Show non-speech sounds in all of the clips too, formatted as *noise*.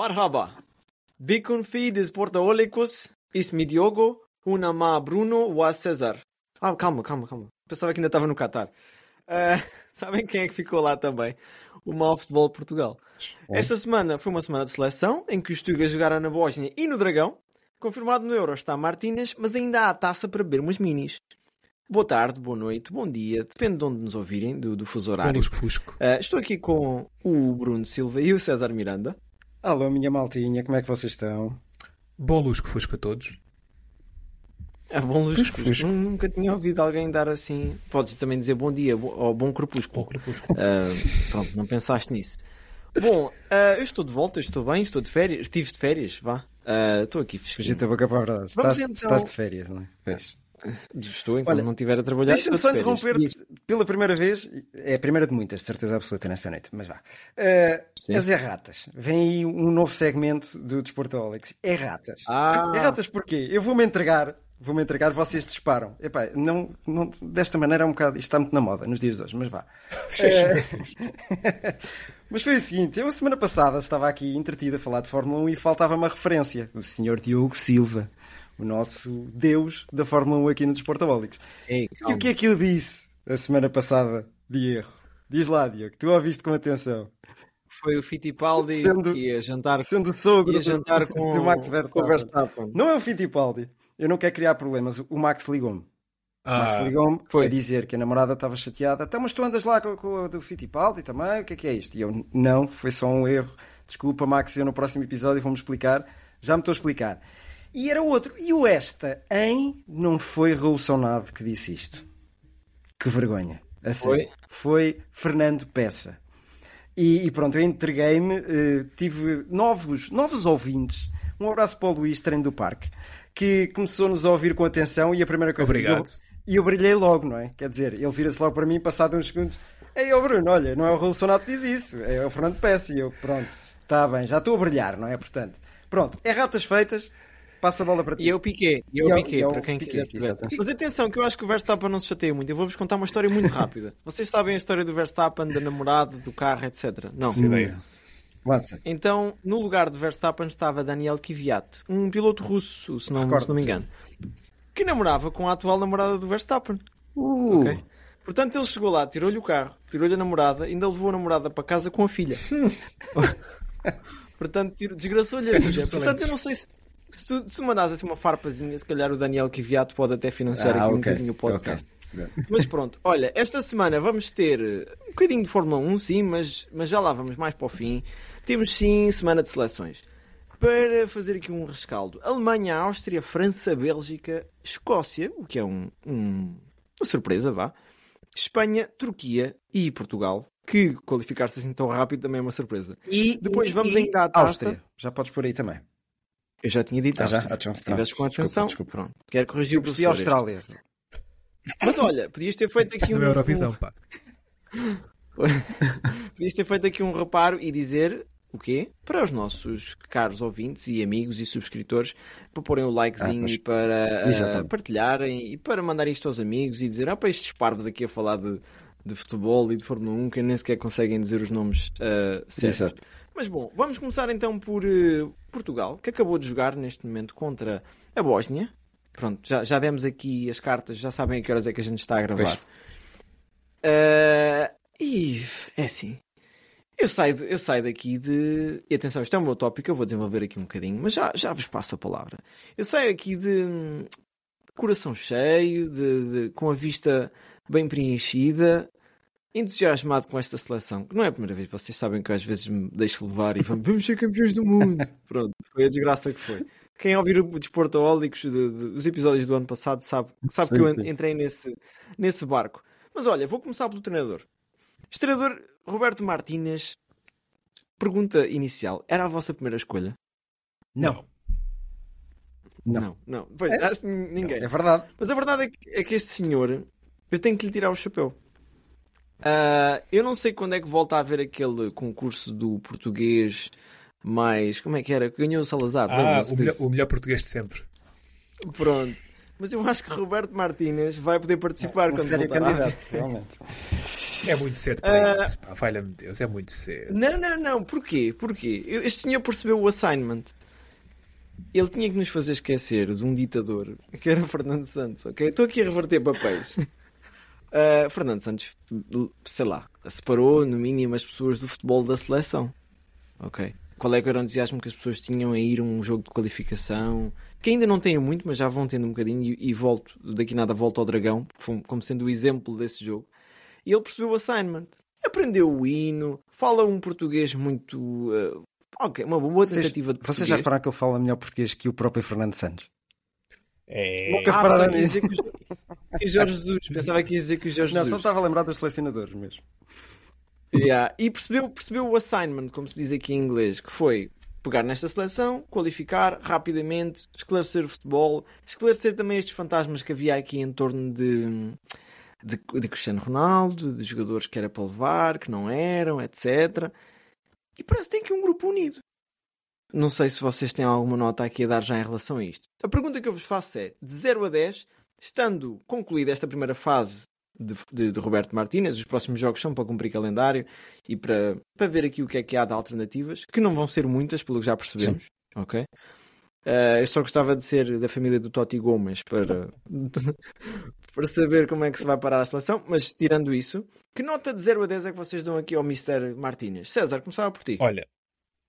Marhaba. Bicun fi de Sportaolicus, ismi Diogo, una ma Bruno wa César. Ah, calma, calma, calma. Pensava que ainda estava no Qatar. Uh, *laughs* sabem quem é que ficou lá também? O Mal Futebol Portugal. Esta semana foi uma semana de seleção em que os Tugas jogaram na Bósnia e no Dragão. Confirmado no Euro está Martínez, mas ainda há a taça para beber umas minis. Boa tarde, boa noite, bom dia, depende de onde nos ouvirem, do, do fuso horário. Fusco. Uh, estou aqui com o Bruno Silva e o César Miranda. Alô, minha maltinha, como é que vocês estão? Bom Lusco Fusco a todos. É bom Lusco Fusco. Nunca tinha ouvido alguém dar assim. Podes também dizer bom dia ou bom crepúsculo. Bom crepúsculo. Uh, pronto, não pensaste nisso. Bom, uh, eu estou de volta, estou bem, estou de férias. Estive de férias, vá. Uh, estou aqui fresquinho. Fugi a boca para a verdade. Estás, então... estás de férias, não é? Fez. Estou, enquanto Olha, não estiver a trabalhar. Deixa-me só interromper-te pela primeira vez. É a primeira de muitas, de certeza absoluta, nesta noite. Mas vá. Uh, as erratas. Vem aí um novo segmento do Desporto Alex. Erratas. Ah. Erratas porquê? Eu vou-me entregar. Vou-me entregar, vocês disparam. Epá, não, não, desta maneira é um bocado. Isto está muito na moda nos dias de hoje, mas vá. *laughs* uh, *laughs* mas foi o seguinte: eu, a semana passada, estava aqui entretido a falar de Fórmula 1 e faltava uma referência. O senhor Diogo Silva o nosso Deus da Fórmula 1 aqui no Desportabólicos. Ei, e o que é que eu disse a semana passada de erro? Diz lá, Diogo, tu ouviste com atenção. Foi o Fittipaldi sendo, que ia jantar, sendo sogro ia jantar do, com, *laughs* do Max Verstappen. Verstappen. Não é o Fittipaldi. Eu não quero criar problemas. O Max ligou-me. Ah, o Max ligou-me a dizer que a namorada estava chateada. Então, mas tu andas lá com, com o do Fittipaldi também? O que é que é isto? E eu, não, foi só um erro. Desculpa, Max, eu no próximo episódio vou-me explicar. Já me estou a explicar. E era outro. E o esta em não foi Revolucionado que disse isto. Que vergonha. Assim, foi? Foi Fernando Peça. E, e pronto, eu entreguei-me, uh, tive novos, novos ouvintes. Um abraço para o Luís, treino do parque, que começou-nos a ouvir com atenção e a primeira coisa Obrigado. que eu, e eu brilhei logo, não é? Quer dizer, ele vira-se logo para mim, passado uns segundos, Ei, ô Bruno, olha, não é o Revolucionado que diz isso, é o Fernando Peça. E eu, pronto, está bem, já estou a brilhar, não é? Portanto, pronto, erratas feitas, Passa a bola para ti. E eu piquei, e eu piquei, para quem quiser Mas atenção, que eu acho que o Verstappen não se chateia muito. Eu vou-vos contar uma história muito rápida. *laughs* Vocês sabem a história do Verstappen, da namorada, do carro, etc. Não. Sem ideia. Então, no lugar de Verstappen estava Daniel Kvyat, um piloto russo, se não, se não me engano, que namorava com a atual namorada do Verstappen. Uh. Okay? Portanto, ele chegou lá, tirou-lhe o carro, tirou-lhe a namorada, ainda levou a namorada para casa com a filha. *laughs* Portanto, desgraçou-lhe a *laughs* filha. Portanto, eu não sei se se tu se mandas assim uma farpazinha, se calhar o Daniel Kiviato pode até financiar ah, aqui okay. um bocadinho o podcast. Okay. Mas pronto, olha, esta semana vamos ter eh, um bocadinho de Fórmula 1, sim, mas, mas já lá vamos mais para o fim. Temos sim semana de seleções. Para fazer aqui um rescaldo: Alemanha, Áustria, França, Bélgica, Escócia, o que é um, um, uma surpresa, vá. Espanha, Turquia e Portugal, que qualificar-se assim tão rápido também é uma surpresa. E depois vamos e, ainda à taça. Áustria, já podes por aí também. Eu já tinha dito. Ah, já? Ah, se estivesse com atenção, desculpa, desculpa. pronto. Quero corrigir o professor. Austrália. Mas olha, podias ter feito aqui *laughs* um. Eurovisão, pá. *laughs* podias ter feito aqui um reparo e dizer o quê? Para os nossos caros ouvintes e amigos e subscritores, para porem o likezinho ah, mas... e para uh, partilharem e para mandar isto aos amigos e dizer: ah, para estes parvos aqui a falar de, de futebol e de Fórmula 1 que nem sequer conseguem dizer os nomes uh, certos. Exato. Mas bom, vamos começar então por uh, Portugal, que acabou de jogar neste momento contra a Bósnia. Pronto, já, já demos aqui as cartas, já sabem a que horas é que a gente está a gravar. Uh, e é assim. Eu saio, eu saio daqui de. E atenção, isto é o meu tópico, eu vou desenvolver aqui um bocadinho, mas já, já vos passo a palavra. Eu saio aqui de hum, coração cheio, de, de com a vista bem preenchida, entusiasmado com esta seleção, que não é a primeira vez, vocês sabem que eu às vezes me deixo levar e vamos, vamos ser campeões do mundo. *laughs* Pronto, foi a desgraça que foi. Quem ouvir o Desportaólicos, de, de, os episódios do ano passado, sabe, sabe sim, que eu sim. entrei nesse, nesse barco. Mas olha, vou começar pelo treinador. Este treinador, Roberto Martínez, pergunta inicial: era a vossa primeira escolha? Não. Não, não. não. Pois, é? Ninguém. É verdade. Mas a verdade é que, é que, este senhor, eu tenho que lhe tirar o chapéu. Uh, eu não sei quando é que volta a haver aquele concurso do português mais. Como é que era? Ganhou o Salazar. Ah, o melhor, o melhor, português de sempre. Pronto. Mas eu acho que Roberto Martínez vai poder participar é, um quando sério candidato, *laughs* realmente. É muito cedo para uh, isso. Falha-me Deus, é muito cedo. Não, não, não. Porquê? Porquê? Este senhor percebeu o assignment. Ele tinha que nos fazer esquecer de um ditador que era Fernando Santos, ok? Estou aqui a reverter papéis. *laughs* Uh, Fernando Santos, sei lá, separou no mínimo as pessoas do futebol da seleção, ok? Qual é que era o entusiasmo que as pessoas tinham a ir a um jogo de qualificação? Que ainda não tenho muito, mas já vão tendo um bocadinho. E, e volto, daqui nada, volto ao Dragão, como sendo o exemplo desse jogo. E ele percebeu o assignment. Aprendeu o hino, fala um português muito. Uh, ok, uma boa tentativa vocês, de português. Vocês já repararam que ele fala melhor português que o próprio Fernando Santos? É... Nunca ah, dizer que o Jorge Jesus. Pensava que ia dizer que o Jorge Não, Jesus. só estava a lembrar dos selecionadores mesmo. Yeah. E percebeu, percebeu o assignment, como se diz aqui em inglês, que foi pegar nesta seleção, qualificar rapidamente, esclarecer o futebol, esclarecer também estes fantasmas que havia aqui em torno de, de, de Cristiano Ronaldo, de jogadores que era para levar, que não eram, etc. E parece que tem aqui um grupo unido. Não sei se vocês têm alguma nota aqui a dar já em relação a isto. A pergunta que eu vos faço é: de 0 a 10, estando concluída esta primeira fase de, de, de, Roberto Martínez. Os próximos jogos são para cumprir calendário e para, para ver aqui o que é que há de alternativas, que não vão ser muitas, pelo que já percebemos. Sim. Ok? Uh, eu só gostava de ser da família do Totti Gomes para, *laughs* para saber como é que se vai parar a seleção, mas tirando isso, que nota de 0 a 10 é que vocês dão aqui ao Mr. Martínez? César, começava por ti. Olha,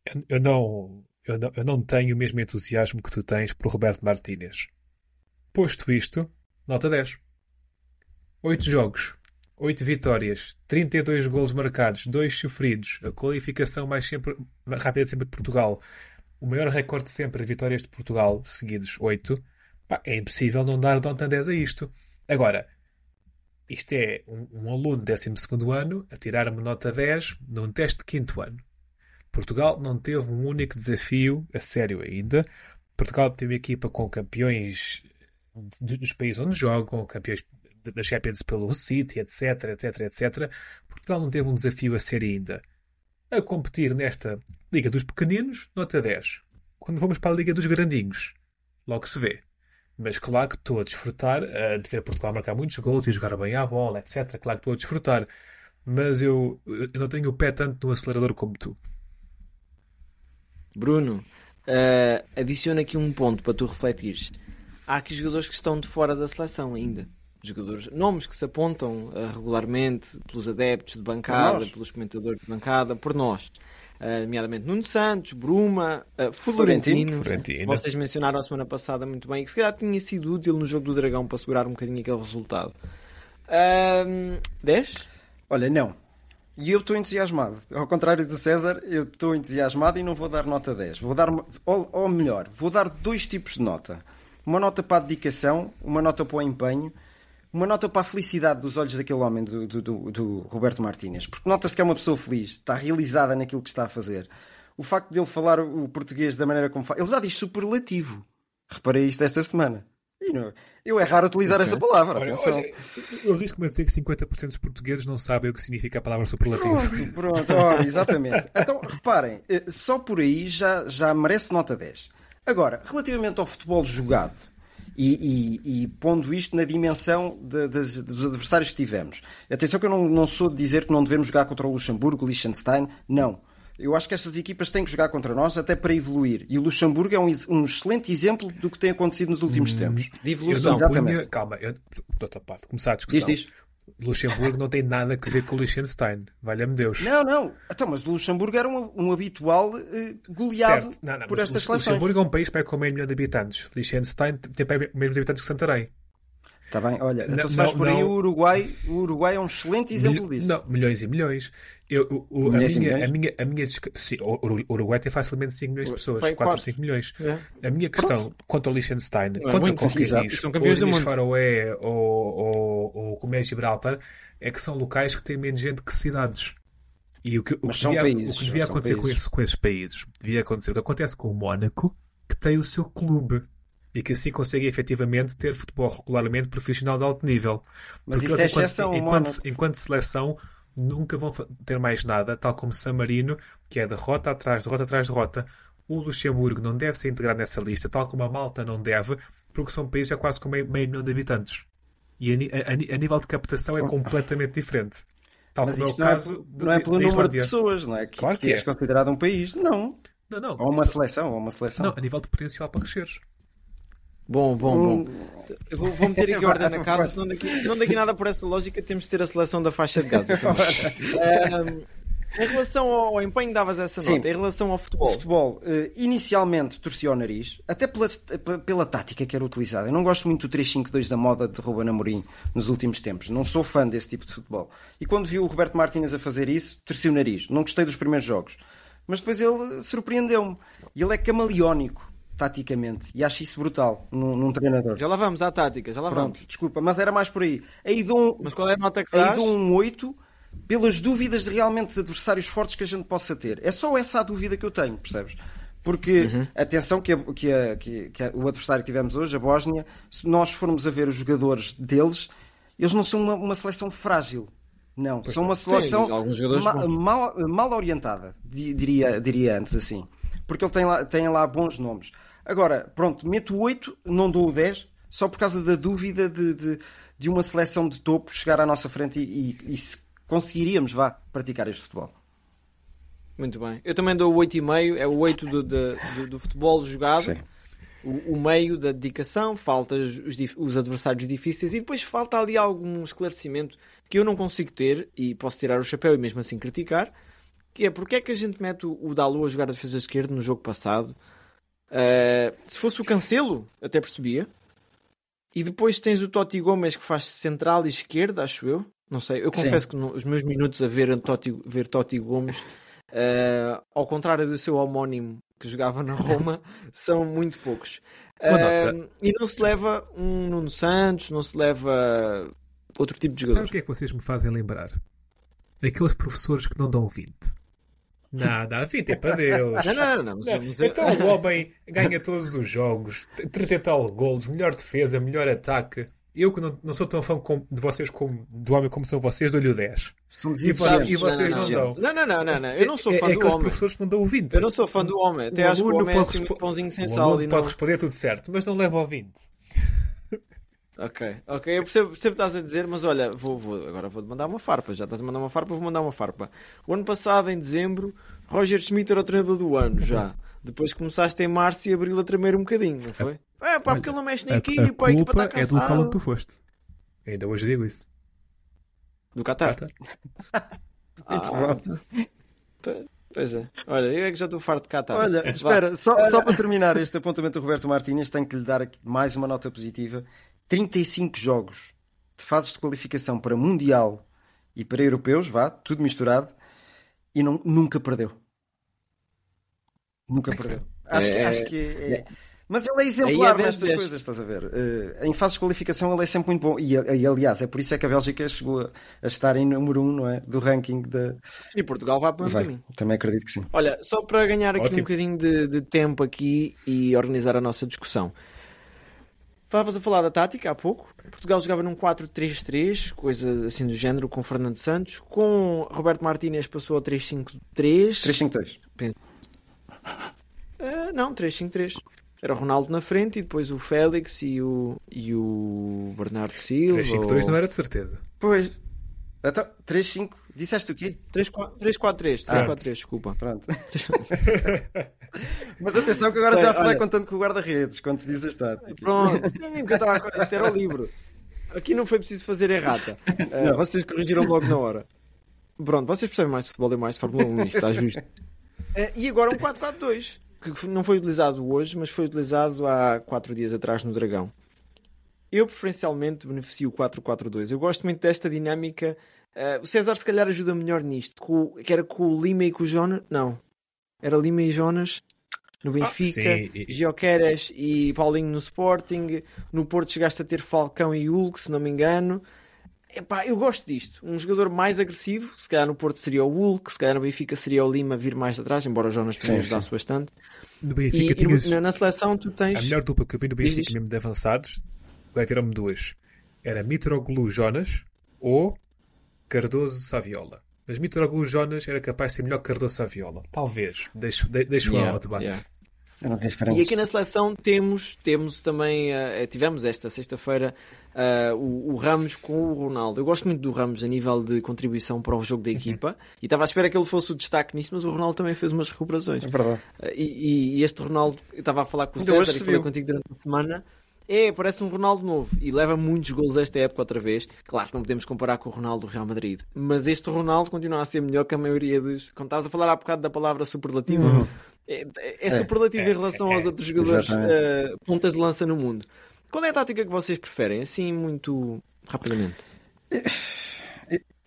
eu, eu não, eu, não, eu não tenho o mesmo entusiasmo que tu tens por Roberto Martínez. Posto isto, nota 10. 8 jogos, 8 vitórias, 32 golos marcados, 2 sofridos, a qualificação mais sempre, rápida sempre de Portugal, o maior recorde sempre de vitórias de Portugal, seguidos 8. Pá, é impossível não dar nota 10 a isto. Agora, isto é um, um aluno de 12 ano a tirar uma nota 10 num teste de quinto ano. Portugal não teve um único desafio a sério ainda. Portugal tem uma equipa com campeões dos países onde jogam, campeões da Champions pelo City, etc, etc, etc. Portugal não teve um desafio a ser ainda. A competir nesta Liga dos Pequeninos, nota 10. Quando vamos para a Liga dos Grandinhos, logo se vê. Mas claro que estou a desfrutar uh, de ver Portugal marcar muitos gols e jogar bem à bola, etc. Claro que estou a desfrutar. Mas eu, eu não tenho o pé tanto no acelerador como tu. Bruno, uh, adiciona aqui um ponto para tu refletires. Há aqui jogadores que estão de fora da seleção ainda jogadores, nomes que se apontam uh, regularmente pelos adeptos de bancada, pelos comentadores de bancada, por nós. Uh, nomeadamente Nuno Santos, Bruma, uh, Florentino, Florentino, vocês mencionaram a semana passada muito bem, que se calhar tinha sido útil no jogo do Dragão para segurar um bocadinho aquele resultado. Uh, 10? Olha, não. E eu estou entusiasmado. Ao contrário do César, eu estou entusiasmado e não vou dar nota 10. Vou dar, ou, ou melhor, vou dar dois tipos de nota. Uma nota para a dedicação, uma nota para o empenho uma nota para a felicidade dos olhos daquele homem, do, do, do, do Roberto Martínez, porque nota-se que é uma pessoa feliz, está realizada naquilo que está a fazer. O facto dele falar o português da maneira como fala, ele já diz superlativo. Reparei isto esta semana. Não, eu é raro utilizar okay. esta palavra. Olha, atenção. Olha, eu risco-me a dizer que 50% dos portugueses não sabem o que significa a palavra superlativo. Pronto, pronto, olha, exatamente. Então, reparem, eh, só por aí já, já merece nota 10. Agora, relativamente ao futebol jogado, e, e, e, pondo isto na dimensão de, de, dos adversários que tivemos. Atenção que eu não, não sou de dizer que não devemos jogar contra o Luxemburgo, Liechtenstein, não. Eu acho que estas equipas têm que jogar contra nós até para evoluir. E o Luxemburgo é um, um excelente exemplo do que tem acontecido nos últimos hum, tempos. De evolução. Exatamente. Calma, eu, de outra parte, começar a discussão. Diz, diz. Luxemburgo não tem nada a ver com o Liechtenstein, valha-me Deus. Não, não, então, mas o Luxemburgo era um, um habitual uh, goleado não, não, por estas seleções. Luxemburgo é um país para com meio milhão de habitantes. Liechtenstein tem meio de habitantes que Santarém. Está bem, olha, então se vais por aí o Uruguai, o Uruguai é um excelente exemplo disso. Não, milhões e milhões. Eu, o, a, minha, a, minha, a minha sim, o Uruguai tem facilmente 5 milhões de pessoas, 4 ou 5 milhões. É. A minha questão Pronto. quanto ao Liechtenstein, é quanto a qualquer diz, são campeões do mundo. Faroé ou, ou, ou como é Gibraltar, é que são locais que têm menos gente que cidades. E o que, o que devia, países, o que devia acontecer com, esse, com esses países devia acontecer o que acontece com o Mónaco, que tem o seu clube e que assim consegue efetivamente ter futebol regularmente profissional de alto nível. Mas Porque isso eles, é exceção, enquanto, enquanto, seleção nunca vão ter mais nada, tal como San Marino, que é derrota atrás derrota atrás derrota. O Luxemburgo não deve ser integrado nessa lista, tal como a Malta não deve, porque são países já quase com meio, meio milhão de habitantes. E a, a, a, nível de captação é completamente diferente. Tal Mas como é o caso não é, não é pelo número de pessoas, não é? Que, claro que, que é. és considerado um país. Não. Não, não. Ou uma seleção, ou uma seleção. Não, a nível de potencial para cresceres. Bom, bom, bom. vou, vou meter aqui ordem na *laughs* casa, senão daqui, senão daqui nada por essa lógica temos de ter a seleção da faixa de Gaza. um, *laughs* em relação ao empenho, davas essa Sim. nota. Em relação ao futebol. O futebol, uh, inicialmente torcia o nariz, até pela, pela tática que era utilizada. Eu não gosto muito do 3-5-2 da moda de Ruben Amorim nos últimos tempos. Não sou fã desse tipo de futebol. E quando vi o Roberto Martínez a fazer isso, torci o nariz. Não gostei dos primeiros jogos. Mas depois ele surpreendeu-me. E ele é camaleónico taticamente. E acho isso brutal num, num, treinador. Já lá vamos à tática, já lá Pronto, vamos. Desculpa, mas era mais por aí. Aí dou um, mas qual é a nota que? Aí dou um 8 pelas dúvidas de realmente de adversários fortes que a gente possa ter. É só essa a dúvida que eu tenho, percebes? Porque, uhum. atenção, que, a, que, a, que, que a, o adversário que tivemos hoje, a Bósnia, se nós formos a ver os jogadores deles, eles não são uma, uma seleção frágil. Não, pois são uma seleção ma, mal, mal orientada, diria, diria antes assim. Porque ele tem lá, tem lá bons nomes. Agora, pronto, meto 8, não dou o 10, só por causa da dúvida de, de, de uma seleção de topo chegar à nossa frente e, e, e se conseguiríamos, vá, praticar este futebol. Muito bem. Eu também dou o 8,5, é o 8 do, do, do, do futebol jogado. Sim. O, o, meio da dedicação, falta os, os, adversários difíceis e depois falta ali algum esclarecimento que eu não consigo ter e posso tirar o chapéu e mesmo assim criticar, que é porque é que a gente mete o, o Dalu a jogar a defesa esquerda no jogo passado Uh, se fosse o Cancelo, até percebia. E depois tens o Totti Gomes que faz central e esquerda, acho eu. Não sei, eu confesso Sim. que no, os meus minutos a ver Totti, ver Totti Gomes, uh, ao contrário do seu homónimo que jogava na Roma, *laughs* são muito poucos. Uh, e não se leva um Nuno Santos, não se leva outro tipo de jogador. Sabe o que é que vocês me fazem lembrar? Aqueles professores que não dão 20. Nada, a fita é para Deus. Não, não, não. não. Então o homem ganha todos os jogos, 30 tal golos, melhor defesa, melhor ataque. Eu que não, não sou tão fã de vocês como do homem como são vocês, dou-lhe o 10. Somos e, vocês, e vocês não, não, dão. Não, não, não, não, não. Eu não sou fã é, é do homem. professores que não dão o 20. Eu não sou fã do homem. Até o acho que o homem é assim muito pãozinho sem sal. O pode responder tudo certo, mas não leva ao 20. Ok, ok, eu percebo, percebo o que estás a dizer, mas olha, vou, vou, agora vou-te mandar uma farpa. Já estás a mandar uma farpa, vou mandar uma farpa. O ano passado, em dezembro, Roger Schmidt era o treinador do ano, já. Depois começaste em março e abril a tremer um bocadinho, não foi? É pá, porque ele não mexe na equipa, a, a, equipa está é do local onde tu foste. Ainda hoje digo isso. Do Qatar? Qatar. *laughs* ah, Pois é. Olha, eu é que já estou farto de Qatar. Olha, espera, só, só para terminar este apontamento do Roberto Martínez, tenho que lhe dar aqui mais uma nota positiva. 35 jogos de fases de qualificação para Mundial e para Europeus, vá, tudo misturado, e não, nunca perdeu. Nunca perdeu. Acho, é, acho que é, é, Mas ele é exemplar é nestas coisas, estás a ver? Uh, em fases de qualificação ele é sempre muito bom. E, e, aliás, é por isso é que a Bélgica chegou a, a estar em número 1 um, não é? do ranking da. E Portugal vai para o caminho. Também acredito que sim. Olha, só para ganhar aqui Ótimo. um bocadinho de, de tempo aqui e organizar a nossa discussão. Estavas a falar da tática há pouco. Portugal jogava num 4-3-3, coisa assim do género, com Fernando Santos. Com Roberto Martínez passou a 3-5-3. 3-5-3. Penso. Uh, não, 3-5-3. Era o Ronaldo na frente e depois o Félix e o, e o Bernardo Silva. 3-5-2 ou... não era de certeza. Pois. Então, 3-5. Disseste o quê? 3-4-3. 3-4-3, desculpa. Pronto. *laughs* Mas atenção que agora já se vai contando com o guarda-redes quando se diz a estática. Pronto. *laughs* Porque eu estava Isto era o livro. Aqui não foi preciso fazer errata. *laughs* Uh, vocês corrigiram logo na hora. Pronto, vocês percebem mais de futebol e mais de Fórmula 1, isto está justo. Uh, e agora um 4-4-2, que não foi utilizado hoje, mas foi utilizado há 4 dias atrás no Dragão. Eu preferencialmente beneficio o 4-4-2. Eu gosto muito desta dinâmica. Uh, o César se calhar ajuda melhor nisto. Com, que era com o Lima e com o Jonas. Não. Era Lima e Jonas no Benfica, ah, Gioqueres e Paulinho no Sporting. No Porto chegaste a ter Falcão e Hulk, se não me engano. epá, eu gosto disto. Um jogador mais agressivo, se calhar no Porto seria o Hulk, se calhar no Benfica seria o Lima vir mais atrás, embora o Jonas também ajudasse bastante. No Benfica e, tinhas... na, na, seleção tu tens. A melhor dupla que eu vi no Benfica mesmo de avançados, vai viram-me duas. Era Mitroglou Jonas ou Cardoso Saviola. Mas Mitroglou Jonas era capaz de ser melhor que Cardoso Saviola. Talvez. Deixo, de, deixo yeah, ao debate. Yeah. E aqui na seleção temos, temos também, uh, tivemos esta sexta-feira uh, o, o, Ramos com o Ronaldo. Eu gosto muito do Ramos a nível de contribuição para o jogo da uhum. equipa uhum. e estava à espera que ele fosse o destaque nisto, mas o Ronaldo também fez umas recuperações. É verdade. Uh, e, e, este Ronaldo, eu estava a falar com o César e falei contigo durante a semana. É, parece um Ronaldo novo e leva muitos gols esta época outra vez. Claro que não podemos comparar com o Ronaldo do Real Madrid, mas este Ronaldo continua a ser melhor que a maioria dos. Quando estás a falar há bocado da palavra superlativo, uhum. É, é, é superlativo é, em relação aos outros jogadores uh, pontas de lança no mundo. Qual é a tática que vocês preferem? Assim, muito rapidamente. *laughs*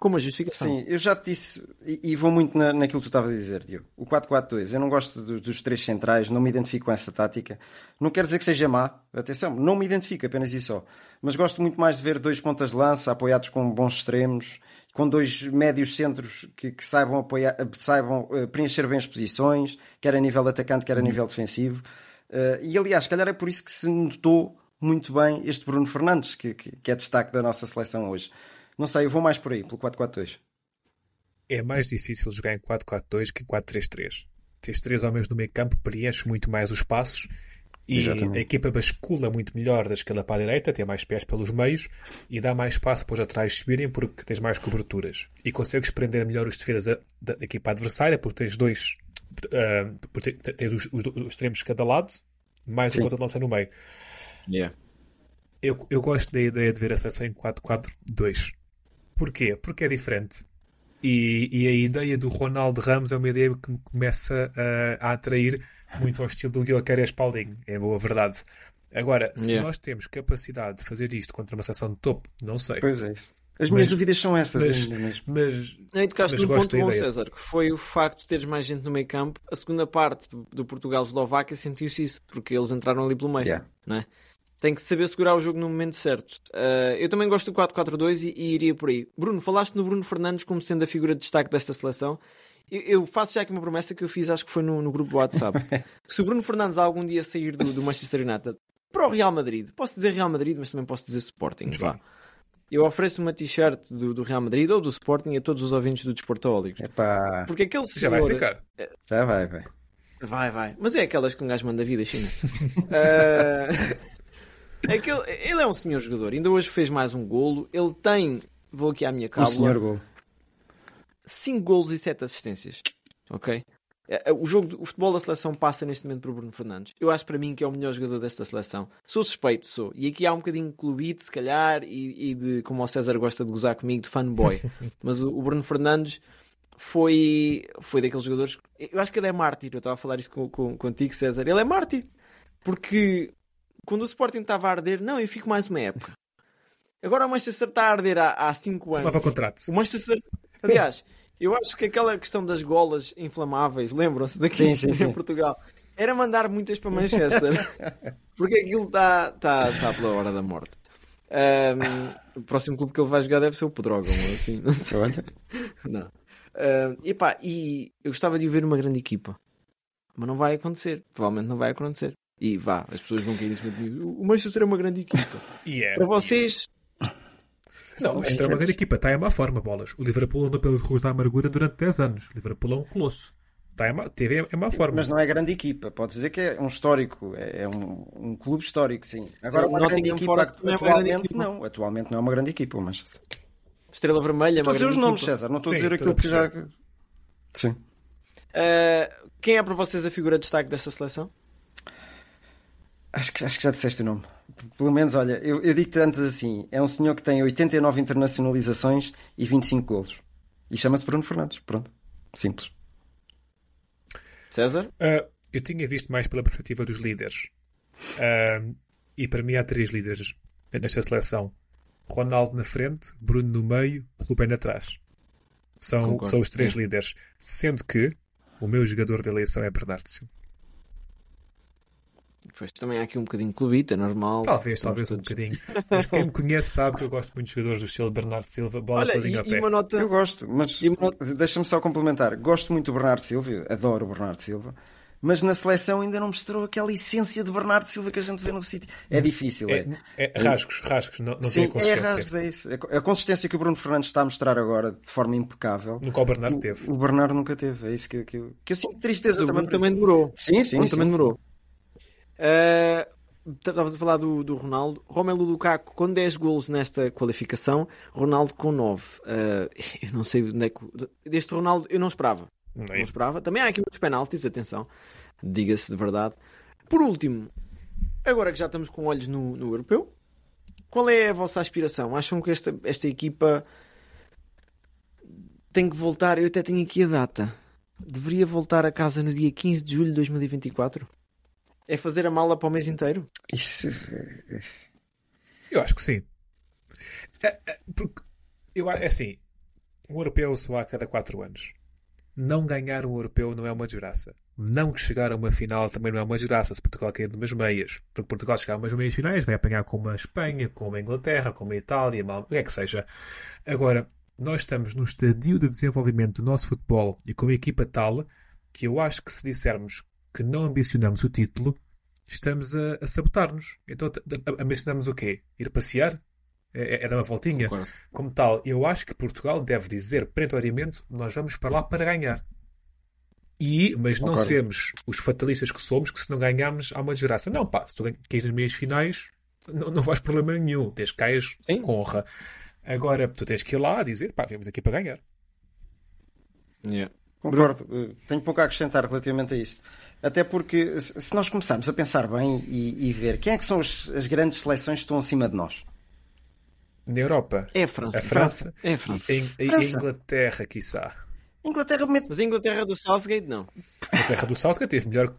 Como a justificação. Sim, eu já te disse, e, e vou muito na, naquilo que tu estavas a dizer, Diogo. O 4-4-2, eu não gosto do, dos três centrais, não me identifico com essa tática. Não quer dizer que seja má, atenção, não me identifico, apenas isso só. Mas gosto muito mais de ver dois pontas de lança apoiados com bons extremos com dois médios centros que, que saibam, apoiar, saibam uh, preencher bem as posições, quer a nível atacante, quer a uhum. nível defensivo. Uh, e aliás, se calhar é por isso que se notou muito bem este Bruno Fernandes, que, que, que é destaque da nossa seleção hoje. Não sei, eu vou mais por aí, pelo 4-4-2. É mais difícil jogar em 4-4-2 que em 4-3-3. Tens três homens no meio campo, preenches muito mais os passos e Exatamente. a equipa bascula muito melhor da esquerda para a direita, tem mais pés pelos meios e dá mais espaço para os atrás subirem porque tens mais coberturas. E consegues prender melhor os defesas da, da equipa adversária porque tens dois, uh, porque tens os, os, os, extremos de cada lado, mais Sim. o ponta de lança no meio. Yeah. Eu, eu gosto da ideia de ver a seleção em 4-4-2. Porquê? Porque é diferente. E, e, a ideia do Ronaldo Ramos é uma ideia que me começa a, a atrair muito ao estilo do Guilherme Spalding, é boa verdade. Agora, se yeah. nós temos capacidade de fazer isto contra uma seleção de topo, não sei. Pois é. As minhas mas, dúvidas são essas mas, ainda mesmo. Mas, não, tocaste no ponto bom, César, que foi o facto de teres mais gente no meio campo. A segunda parte do, do Portugal-Eslováquia sentiu-se isso, porque eles entraram ali pelo meio. Yeah. Não é? Tem que saber segurar o jogo no momento certo. Uh, eu também gosto do 4-4-2 e, e, iria por aí. Bruno, falaste no Bruno Fernandes como sendo a figura de destaque desta seleção. Eu, eu, faço já aqui uma promessa que eu fiz, acho que foi no, no grupo do WhatsApp. *laughs* Se o Bruno Fernandes algum dia sair do, do, Manchester United para o Real Madrid, posso dizer Real Madrid, mas também posso dizer Sporting. Vá. Eu ofereço uma t-shirt do, do, Real Madrid ou do Sporting a todos os ouvintes do Desportólicos. Epá. Porque aquele senhor... Já vai ficar. Já vai, vai. Vai, vai. Mas é aquelas que um gajo manda vida, China. uh... *laughs* Aquele... Ele é um senhor jogador. Ainda hoje fez mais um golo. Ele tem... Vou aqui à minha cábula. Um senhor golo. 5 golos e 7 assistências. Ok? É, é, o jogo, o futebol da seleção passa neste momento para o Bruno Fernandes. Eu acho para mim que é o melhor jogador desta seleção. Sou suspeito, sou. E aqui há um bocadinho de clubite, se calhar, e, e, de, como o César gosta de gozar comigo, de fanboy. *laughs* Mas o, o, Bruno Fernandes foi, foi daqueles jogadores. Eu acho que ele é mártir. Eu estava a falar isso com, com, contigo, César. Ele é mártir. Porque quando o Sporting estava a arder, não, eu fico mais uma época. Agora o Manchester está a arder há 5 anos. contrato. O Manchester. Aliás. Eu acho que aquela questão das golas inflamáveis, lembram-se daqui sim, sim, *laughs* sim. em Portugal, era mandar muitas para Manchester, *laughs* porque aquilo está tá, tá pela hora da morte. Um, o próximo clube que ele vai jogar deve ser o Pedrógão, assim, não sei. Não. Uh, epá, e eu gostava de o ver numa grande equipa, mas não vai acontecer. Provavelmente não vai acontecer. E vá, as pessoas vão cair em cima de mim. O Manchester é uma grande equipa. Yeah. *laughs* Para vocês, não, isto é uma grande equipa, está em má forma, bolas. O Liverpool andou pelos ruas da amargura durante 10 anos. O Liverpool é um colosso. Está em má, teve em má sim, forma. Mas não é grande equipa, pode dizer que é um histórico, é, é um, um clube histórico, sim. Agora, uma grande equipa, atualmente, não. Atualmente não é uma grande equipa, mas. Estrela Vermelha, é estou a dizer os nomes, César, não estou sim, a dizer aquilo que já. Sim. Uh, quem é para vocês a figura de destaque desta seleção? Acho que, acho que já disseste o nome. Pelo menos, olha, eu, eu digo-te antes assim: é um senhor que tem 89 internacionalizações e 25 golos. E chama-se Bruno Fernandes. Pronto. Simples. César? Uh, eu tinha visto mais pela perspectiva dos líderes. Uh, e para mim há três líderes nesta seleção: Ronaldo na frente, Bruno no meio, Rubén atrás. São, são os três é. líderes. Sendo que o meu jogador de eleição é Bernardo Silva. Pois também há aqui um bocadinho de clubita, normal. Talvez, talvez um bocadinho. Mas quem me conhece sabe que eu gosto muito de jogadores do estilo Bernardo Silva, bola Olha, e, a pé. Uma nota... Eu gosto, mas nota... deixa-me só complementar. Gosto muito do Bernardo Silva, adoro o Bernardo Silva mas na seleção ainda não mostrou aquela essência de Bernardo Silva que a gente vê no City. É difícil, é. É, é rasgos, rasgos, não, não Sim, tem é rasgos, é isso. É a consistência que o Bruno Fernandes está a mostrar agora de forma impecável. Nunca o Bernardo teve. O Bernardo nunca teve, é isso que, que, eu, que eu sinto tristeza. O também, também demorou. Sim, sim. sim. também demorou. Uh, Estavas a falar do, do Ronaldo. Romelu Lukaku com 10 golos nesta qualificação, Ronaldo com 9. Uh, *laughs* eu não sei onde é que. Deste Ronaldo eu não esperava. Não, não esperava. Também há aqui muitos penaltis, atenção diga-se de verdade. Por último, agora que já estamos com olhos no, no europeu, qual é a vossa aspiração? Acham que esta, esta equipa tem que voltar? Eu até tenho aqui a data. Deveria voltar a casa no dia 15 de julho de 2024? É fazer a mala para o mês inteiro? Isso. Eu acho que sim. É, é, porque eu, é assim: o europeu só há a cada 4 anos. Não ganhar um europeu não é uma desgraça não chegar a uma final também não é uma desgraça se Portugal cair numas meias. Porque Portugal chegar a umas meias finais vai apanhar com uma Espanha, com uma Inglaterra, com uma Itália, o que é que seja. Agora, nós estamos no estadio de desenvolvimento do nosso futebol e com uma equipa tal que eu acho que se dissermos que não ambicionamos o título, estamos a, a sabotar-nos. Então, ambicionamos o quê? Ir passear? É, é, é dar uma voltinha? Concordo. Como tal, eu acho que Portugal deve dizer perentoriamente nós vamos para lá para ganhar. E, mas não Concordo. sermos os fatalistas que somos, que se não ganharmos há uma desgraça. Não, pá, se tu caís nas meias finais, não, não vais problema nenhum. Tens cais com honra. Agora, tu tens que ir lá dizer, pá, viemos aqui para ganhar. Yeah. Concordo. Eh, tenho pouco a acrescentar relativamente a isso. Até porque, se nós começarmos a pensar bem e, e ver quem é que são as, as grandes seleções que estão acima de nós, na Europa. É a França. A França. É a França. E a Inglaterra, quiçá. Inglaterra mete... Mas a Inglaterra do Southgate não. A Inglaterra do Southgate teve melhor,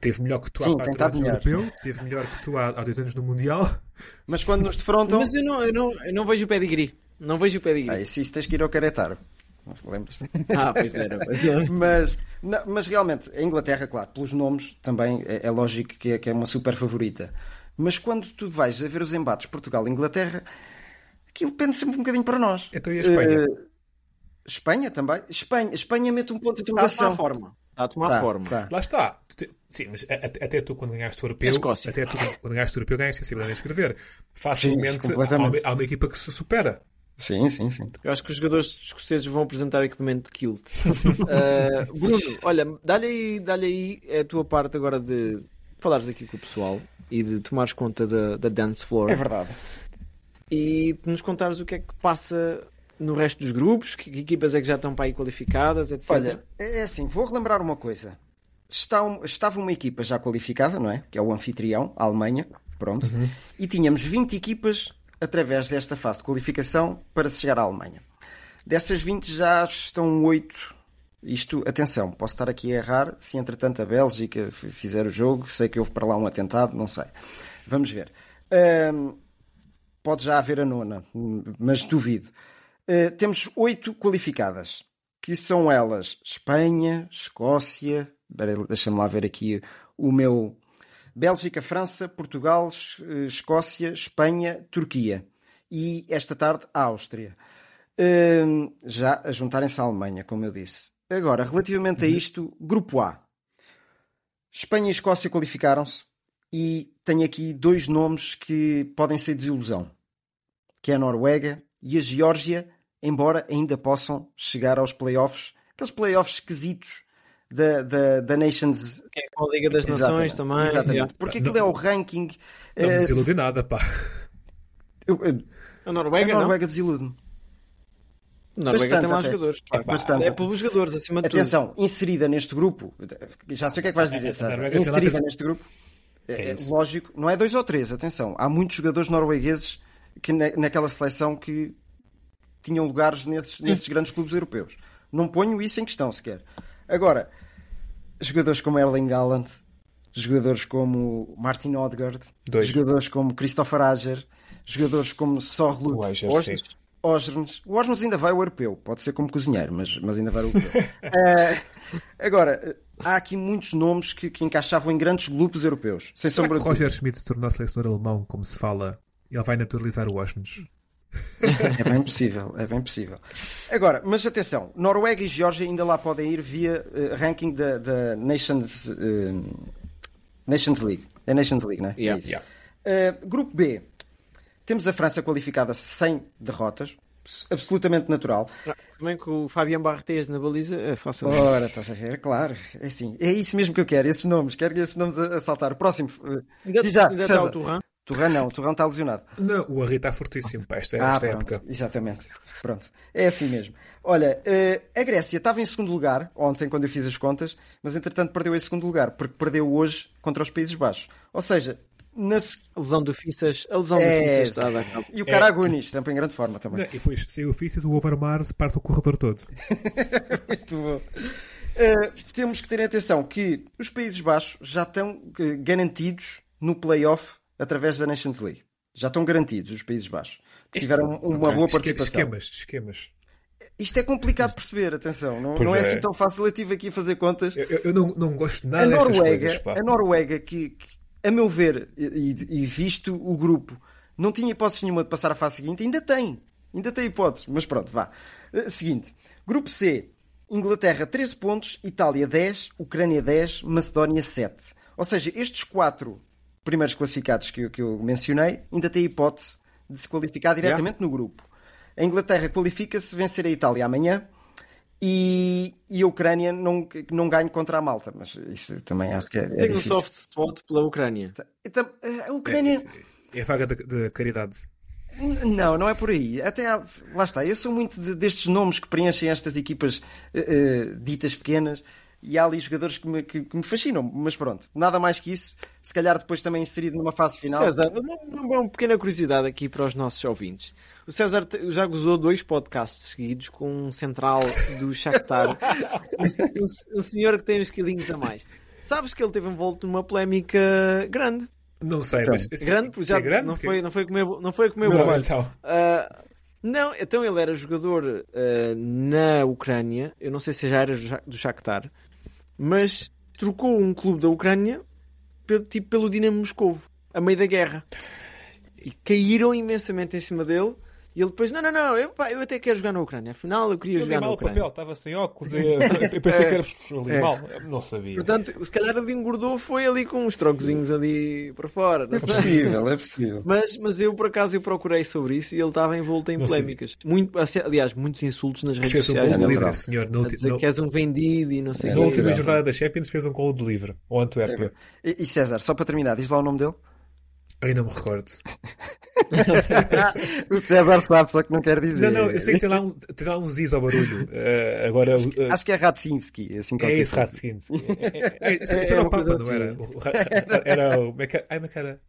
teve melhor que tu Sim, há 4 anos no europeu, teve melhor que tu há, há 2 anos no Mundial. Mas quando nos defrontam. Mas eu não, eu não, eu não vejo o pedigree. Não vejo o pedigree. Ah, isso, isso tens que ir ao Caretaro. Lembras? *laughs* Ah, pois era. Pois era. mas, não, mas realmente, a Inglaterra, claro, pelos nomes também é, é lógico que é, que é uma super favorita. Mas quando tu vais a ver os embates Portugal-Inglaterra, aquilo pende sempre um bocadinho para nós. Então e a Espanha? Uh, Espanha também? Espanha, Espanha mete um ponto de interrogação. Está a tomar forma. Está a tomar tá, forma. Tá. Lá está. Sim, mas até tu quando ganhaste o europeu, até tu quando ganhaste o europeu ganhaste a sensibilidade de escrever. Facilmente sim, há, uma, há, uma, equipa que se supera. Sim, sim, sim. Eu acho que os jogadores escoceses vão apresentar equipamento de kilt. uh, *laughs* Bruno, olha, dá-lhe aí, dá aí a tua parte agora de falares aqui com o pessoal e de tomares conta da, da dance floor. É verdade. E nos contares o que é que passa no resto dos grupos? Que, que equipas é que já estão para aí qualificadas, etc? Olha, é assim, vou relembrar uma coisa. Está estava uma equipa já qualificada, não é? Que é o anfitrião, a Alemanha, pronto. Uhum. E tínhamos 20 equipas através desta fase de qualificação para se chegar à Alemanha. Dessas 20 já estão 8. Isto, atenção, posso estar aqui a errar se entretanto a Bélgica fizer o jogo, sei que houve para lá um atentado, não sei. Vamos ver. Pode já haver a nona, mas duvido. Uh, temos oito qualificadas, que são elas Espanha, Escócia, deixa-me lá ver aqui o meu. Bélgica, França, Portugal, eh, Escócia, Espanha, Turquia. E esta tarde a Áustria. Uh, já a juntarem-se à Alemanha, como eu disse. Agora, relativamente a uhum. isto, Grupo A. Espanha e Escócia qualificaram-se e tenho aqui dois nomes que podem ser desilusão, que é a Noruega e a Geórgia, embora ainda possam chegar aos playoffs, aqueles playoffs esquisitos da, da, da Nations. Que é com a Liga das Exatamente. Nações também. Exatamente. Yeah. Porque aquilo é o ranking. Não me eh, desilude nada, pá. Eu, eu, a Noruega, a Noruega desilude-me. Noruega tem mais jogadores. É, bastante. é pelos jogadores, acima de Atenção, tudo. inserida neste grupo, já sei o que é que vais dizer, César. Inserida neste grupo, é, é lógico, não é dois ou três, atenção. Há muitos jogadores noruegueses que naquela seleção que tinham lugares nesses, nesses grandes clubes europeus. Não ponho isso em questão sequer. Agora, jogadores como Erling Haaland, jogadores como Martin Odegaard, Dois. jogadores como Christopher Ager, jogadores como Sorlut Osrnes. O Osrnes ainda vai ao europeu, pode ser como cozinheiro, mas, mas ainda vai ao europeu. uh, *laughs* agora, há aqui muitos nomes que, que encaixavam em grandes grupos europeus. Sem Será sombra que Roger Schmidt se tornou selecionador alemão, como se fala, ele vai naturalizar o Washington? É bem possível, é bem possível. Agora, mas atenção, Noruega e Geórgia ainda lá podem ir via uh, ranking da, da Nations, uh, Nations League. É Nations League, não é? Yeah. é yeah. Uh, grupo B. Temos a França qualificada sem derrotas, absolutamente natural. Ah, também com o Fabian Barthez na baliza é fácil. Ora, estás a ver, claro. É assim, é isso mesmo que eu quero, esses nomes. Quero esses nomes a, a saltar. Próximo. Ainda, Diz já, ainda César. está o Turran? Turran não, o Turran está lesionado. Não, o Harry está fortíssimo para esta, ah, esta pronto, época. Exatamente. Pronto. É assim mesmo. Olha, a Grécia estava em segundo lugar ontem, quando eu fiz as contas, mas entretanto perdeu em segundo lugar, porque perdeu hoje contra os Países Baixos. Ou seja, na... a lesão do Fissas, a lesão é, do Fissas está a dar E o Caragunis, é. sempre em grande forma também. Não, e depois, se o Fissas, o Overmars parte o corredor todo. *laughs* Muito bom. Uh, temos que ter atenção que os Países Baixos já estão uh, garantidos no playoff através da Nations League. Já estão garantidos os Países Baixos. Tiveram uma boa participação. Esquemas, esquemas. Isto é complicado de perceber, atenção. Não, não é, é. assim tão fácil. Eu estive aqui a fazer contas. Eu, eu- não, não gosto A nada destas Noruega, coisas. A Noruega que, que, a meu ver, e, e visto o grupo, não tinha hipótese nenhuma de passar à fase seguinte, ainda tem. Ainda tem hipótese, mas pronto, vá. Uh, Seguinte, grupo C, Inglaterra 13 pontos, Itália 10, Ucrânia 10, Macedónia 7. Ou seja, estes quatro primeiros classificados que eu, que eu mencionei ainda têm hipótese de se qualificar diretamente no grupo. A Inglaterra qualifica-se se vencer a Itália amanhã e, e a Ucrânia não, não ganha contra a Malta, mas isso também acho que é, é Tenho um soft spot pela Ucrânia. Então, a Ucrânia. É a vaga da, da caridade. Não, não é por aí. Até há- lá está. Eu sou muito de- destes nomes que preenchem estas equipas eh, eh, ditas pequenas e há ali jogadores que me, que- que me fascinam. Mas pronto, nada mais que isso. Se calhar depois também inserido numa fase final. César, uma, uma- uma pequena curiosidade aqui para os nossos ouvintes. O César já gozou dois podcasts seguidos com um central do Shakhtar, *laughs* um, um- um senhor que tem uns quilinhos a mais. Sabes que ele teve envolto numa polémica grande. Não sei, Então, mas. grande, porque já é grande? não, foi, não foi comer, não foi comer Não, bolo. então. Ah, não, então ele era jogador ah, na Ucrânia. Eu não sei se já era do Shakhtar, mas trocou um clube da Ucrânia pelo, tipo pelo Dinamo Moscovo, a meio da guerra. E caíram imensamente em cima dele. E ele depois, não, não, não, eu, pá, eu até quero jogar na Ucrânia. Afinal, eu queria Eu jogar na mal o Ucrânia. papel, estava sem óculos. *laughs* Eu, eu pensei que era ali mal. Não sabia. Portanto, se calhar ali engordou, foi ali com uns trocozinhos ali para fora. não É sei. possível, é possível. Mas, mas eu por acaso eu procurei sobre isso e ele estava envolto em Não polémicas. Muito, aliás, muitos insultos nas redes Fez um sociais. gol de é livre, senhor. Na, A dizer na- que és um vendido e não sei o na quê. última jornada da Champions fez um gol de livre. Ou Antuérpia. E, e César, só para terminar, diz lá o nome dele. Ainda me recordo. *laughs* o César sabe, só que não quer dizer. Não, não, eu sei que tem lá um, tem lá um ziz ao barulho. Eh, agora. uh, Acho que é Radzinski. Assim é esse. Ratskins. *laughs* É, é, É, é era o Papa, não assim. era? Ra- Era o. é que- Ai, é que era?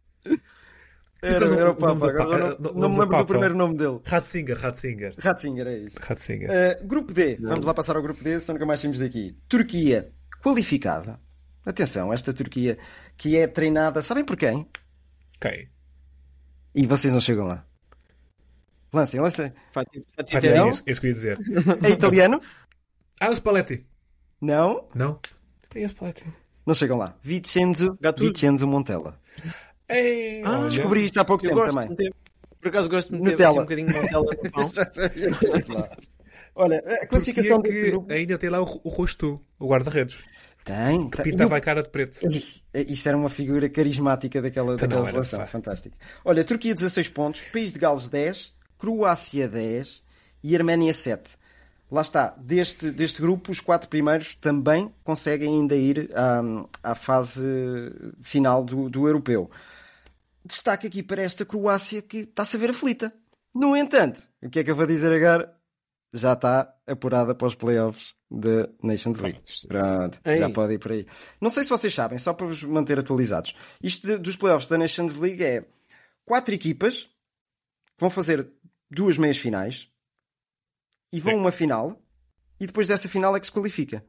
Era, o Papa, agora não, o não me lembro do primeiro nome dele. Ratzinger, Ratzinger. Ratzinger, é isso. Ratzinger. Uh, grupo D, vamos lá passar ao grupo D, senão nunca mais saímos daqui. Turquia, qualificada. Atenção, esta Turquia que é treinada, sabem por quem? Ok. E vocês não chegam lá. Lancem, lancem. Fati- é isso, é isso que eu ia dizer. *laughs* É italiano? Ah, o Spalletti. Não, Não? É o Spalletti. não chegam lá. Vincenzo, Gattuso. Vincenzo Montella. Ei, Ah, olha. Descobri isto há pouco Eu tempo gosto também. de meter, por acaso gosto de meter Nutella. assim, um bocadinho de Nutella no pão. *laughs* Olha, a classificação deste que grupo. ainda tem lá o, o rosto, o guarda-redes. Tem, Que pintava a cara de preto. Ih, Isso era uma figura carismática daquela, Então daquela seleção, fantástico. Olha, Turquia 16 pontos, País de Gales 10, Croácia 10 e Arménia 7. Lá está, deste, deste grupo, os quatro primeiros também conseguem ainda ir à, à fase final do, do europeu. Destaque aqui para esta Croácia que está-se a ver aflita. No entanto, o que é que eu vou dizer agora? Já está apurada para os playoffs da Nations League. Pronto, Ei. já pode ir por aí. Não sei se vocês sabem, só para vos manter atualizados. Isto de- dos playoffs da Nations League é quatro equipas que vão fazer duas meias finais e vão a uma final e depois dessa final é que se qualifica.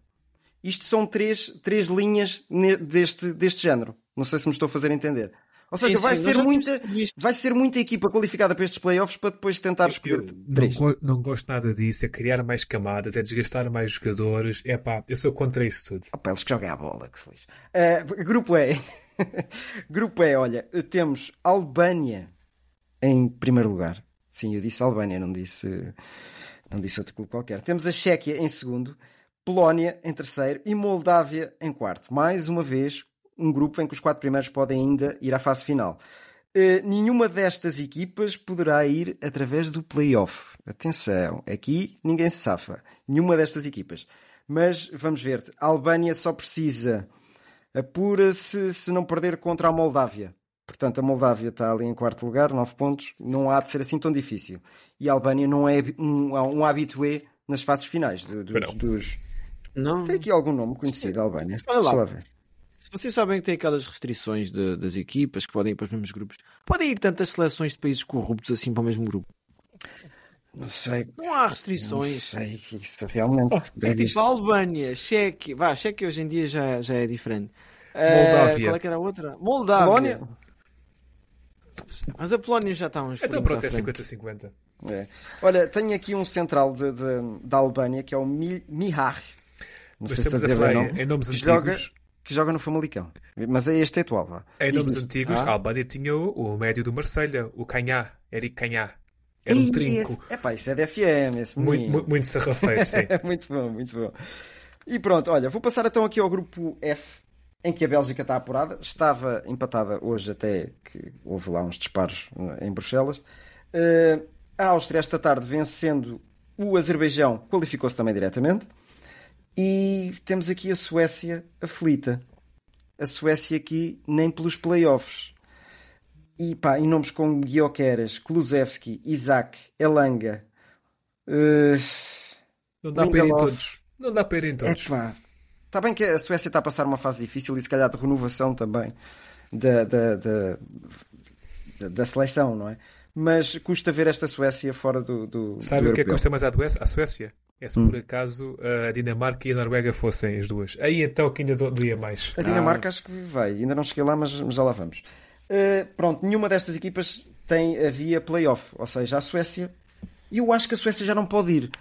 Isto são três, três linhas deste, deste género. Não sei se me estou a fazer entender. Ou seja, sim, vai, sim, ser muita, vai ser muita equipa qualificada para estes playoffs para depois tentar escolher três. Não, não, gosto nada disso, é criar mais camadas, é desgastar mais jogadores. É pá, eu sou contra isso tudo. Opa, eles que joguem a bola, que feliz. Uh, grupo E. *laughs* grupo E, olha, temos Albânia em primeiro lugar. Sim, eu disse Albânia, não disse, não disse outro clube qualquer. Temos a Chequia em segundo, Polónia em terceiro e Moldávia em quarto. Mais uma vez, um grupo em que os quatro primeiros podem ainda ir à fase final. Uh, nenhuma destas equipas poderá ir através do playoff. Atenção, aqui ninguém se safa. Nenhuma destas equipas. Mas vamos ver, a Albânia só precisa apura-se se não perder contra a Moldávia. Portanto, a Moldávia está ali em quarto lugar, nove pontos. Não há de ser assim tão difícil. E a Albânia não é um, um habitué nas fases finais do, dos, dos... Não. Tem aqui algum nome conhecido, a Albânia? Olha lá. lá ver. Vocês sabem que tem aquelas restrições de, das equipas que podem ir para os mesmos grupos. Podem ir tantas seleções de países corruptos assim para o mesmo grupo? Não sei. Não há restrições. Não sei, isso realmente. Oh, é tipo a Albânia, Cheque. Vá, Cheque hoje em dia já, já é diferente. Moldávia. Uh, qual é que era a outra? Moldávia. Polónia? Mas a Polónia já está uns Então pronto, é 50-50. É. Olha, tenho aqui um central de, de, da Albânia que é o Mihar. Não Mas sei se estás a ver em nomes antigos. Joga, que joga no Famalicão. Mas é este atual, vá. Em nomes antigos, ah? a Albânia tinha o, o, médio do Marselha, o Canhá, Eric Canhá. Era um trinco. É pá, isso é da FM, esse muito, muito, muito sarrafeiro, sim. *laughs* muito bom, muito bom. E pronto, olha, vou passar então aqui ao grupo F, em que a Bélgica está apurada. Estava empatada hoje até que houve lá uns disparos eh, em Bruxelas. Uh, a Áustria esta tarde vencendo o Azerbaijão, qualificou-se também diretamente. E temos aqui a Suécia aflita. A Suécia aqui nem pelos playoffs. E pá, em nomes como Guioqueras, Kulusevski, Isaac, Elanga. Uh, não dá para ir em todos. Não dá para ir em todos. Epá, está bem que a Suécia está a passar uma fase difícil e se calhar de renovação também da, da, da, da seleção, não é? Mas custa ver esta Suécia fora do. do Sabe do o que é que custa mais à Suécia? É se hum. por acaso a Dinamarca e a Noruega fossem as duas. Aí então que ainda doía mais. A Dinamarca ah. acho que vai. Ainda não cheguei lá, mas, já lá vamos. Uh, pronto, nenhuma destas equipas tem a via playoff. Ou seja, a Suécia. E eu acho que a Suécia já não pode ir.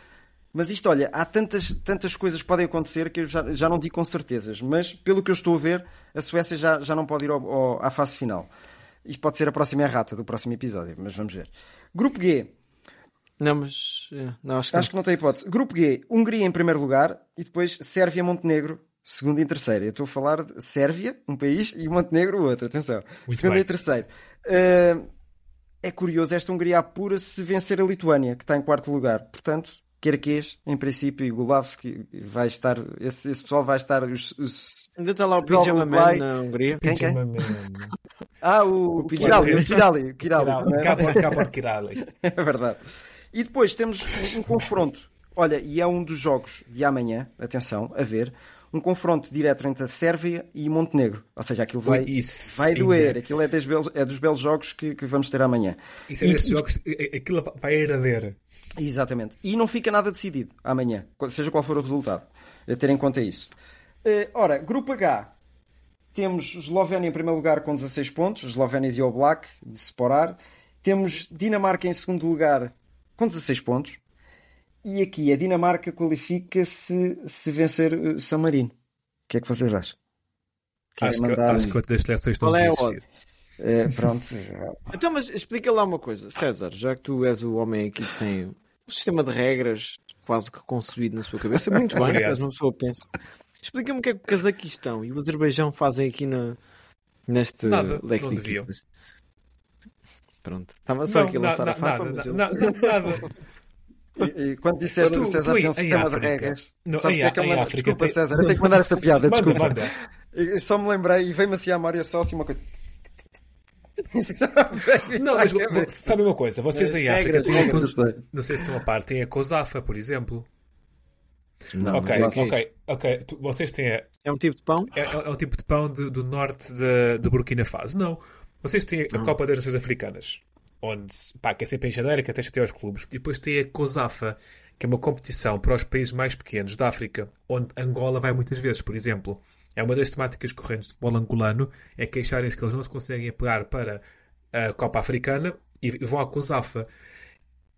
Mas isto, olha, há tantas, tantas coisas que podem acontecer que eu já, já não digo com certezas. Mas pelo que eu estou a ver, a Suécia já, já não pode ir ao, ao, à fase final. Isto pode ser a próxima errata do próximo episódio, mas vamos ver. Grupo G. Não, mas. É, não, acho, que, acho não. que não tem hipótese. Grupo G, Hungria em primeiro lugar e depois Sérvia Montenegro, segundo e terceiro. Eu estou a falar de Sérvia, um país, e Montenegro, outro. Atenção. Muito segundo bem. e terceiro. Uh, é curioso, esta Hungria apura se vencer a Lituânia, que está em quarto lugar. Portanto, Querquês, em princípio, e Gulavski vai estar. Esse, esse pessoal vai estar. Os, os Ainda está lá o Pijama Man na Hungria. Quem, quem? Ah, o, o Kirali. O Kirali. Kirali. Cabo de Kirali. *laughs* É verdade. E depois temos um confronto. Olha, e é um dos jogos de amanhã, atenção, a ver, um confronto direto entre a Sérvia e Montenegro. Ou seja, aquilo vai, Isso, vai doer. Ainda. Aquilo é dos belos, é dos belos jogos que, que vamos ter amanhã. Isso é e, jogos, aquilo vai herder. Exatamente. E não fica nada decidido amanhã, seja qual for o resultado. A ter em conta isso. Uh, ora, Grupo H. Temos Eslovénia em primeiro lugar com 16 pontos, Eslovénia de Oblak, de Separar. Temos Dinamarca em segundo lugar com 16 pontos. E aqui a Dinamarca qualifica-se se vencer eh, São Marino. O que é que vocês acham? acho, que, acho que das seleções Qual é é, pronto. *laughs* então, mas explica lá uma coisa, César, já que tu és o homem aqui que tem um sistema de regras quase que concebido na sua cabeça, muito bem, és uma pessoa pensa. Explica-me o que é que o Cazaquistão e o Azerbaijão fazem aqui na, neste nada, leque não de Pronto, estava só aqui a lançar a fapa, mas eu... nada, nada. E, e, quando disseste que o César tem um sistema África. de regras, não, sabes o que é que eu me Desculpa, tem... César, eu tenho que mandar esta piada, manda, desculpa. Manda. Eu só me lembrei e veio-me assim à memória só assim uma coisa. *laughs* não, mas sabe uma coisa? Vocês em África têm a coisa... Não sei se estão a par, têm a COSAFA, por exemplo. Não, ok, ok, ok. vocês têm. A... É um tipo de pão? É, é, é um tipo de pão de, do norte de, de Burkina Faso. Não. Vocês têm a Copa das Nações Africanas, onde, pá, que é sempre enxadeira, que até chateia aos clubes. E depois tem a COSAFA, que é uma competição para os países mais pequenos da África, onde Angola vai muitas vezes, por exemplo. É uma das temáticas correntes do futebol angolano, é queixarem-se que eles não se conseguem apegar para a Copa Africana e vão à COSAFA.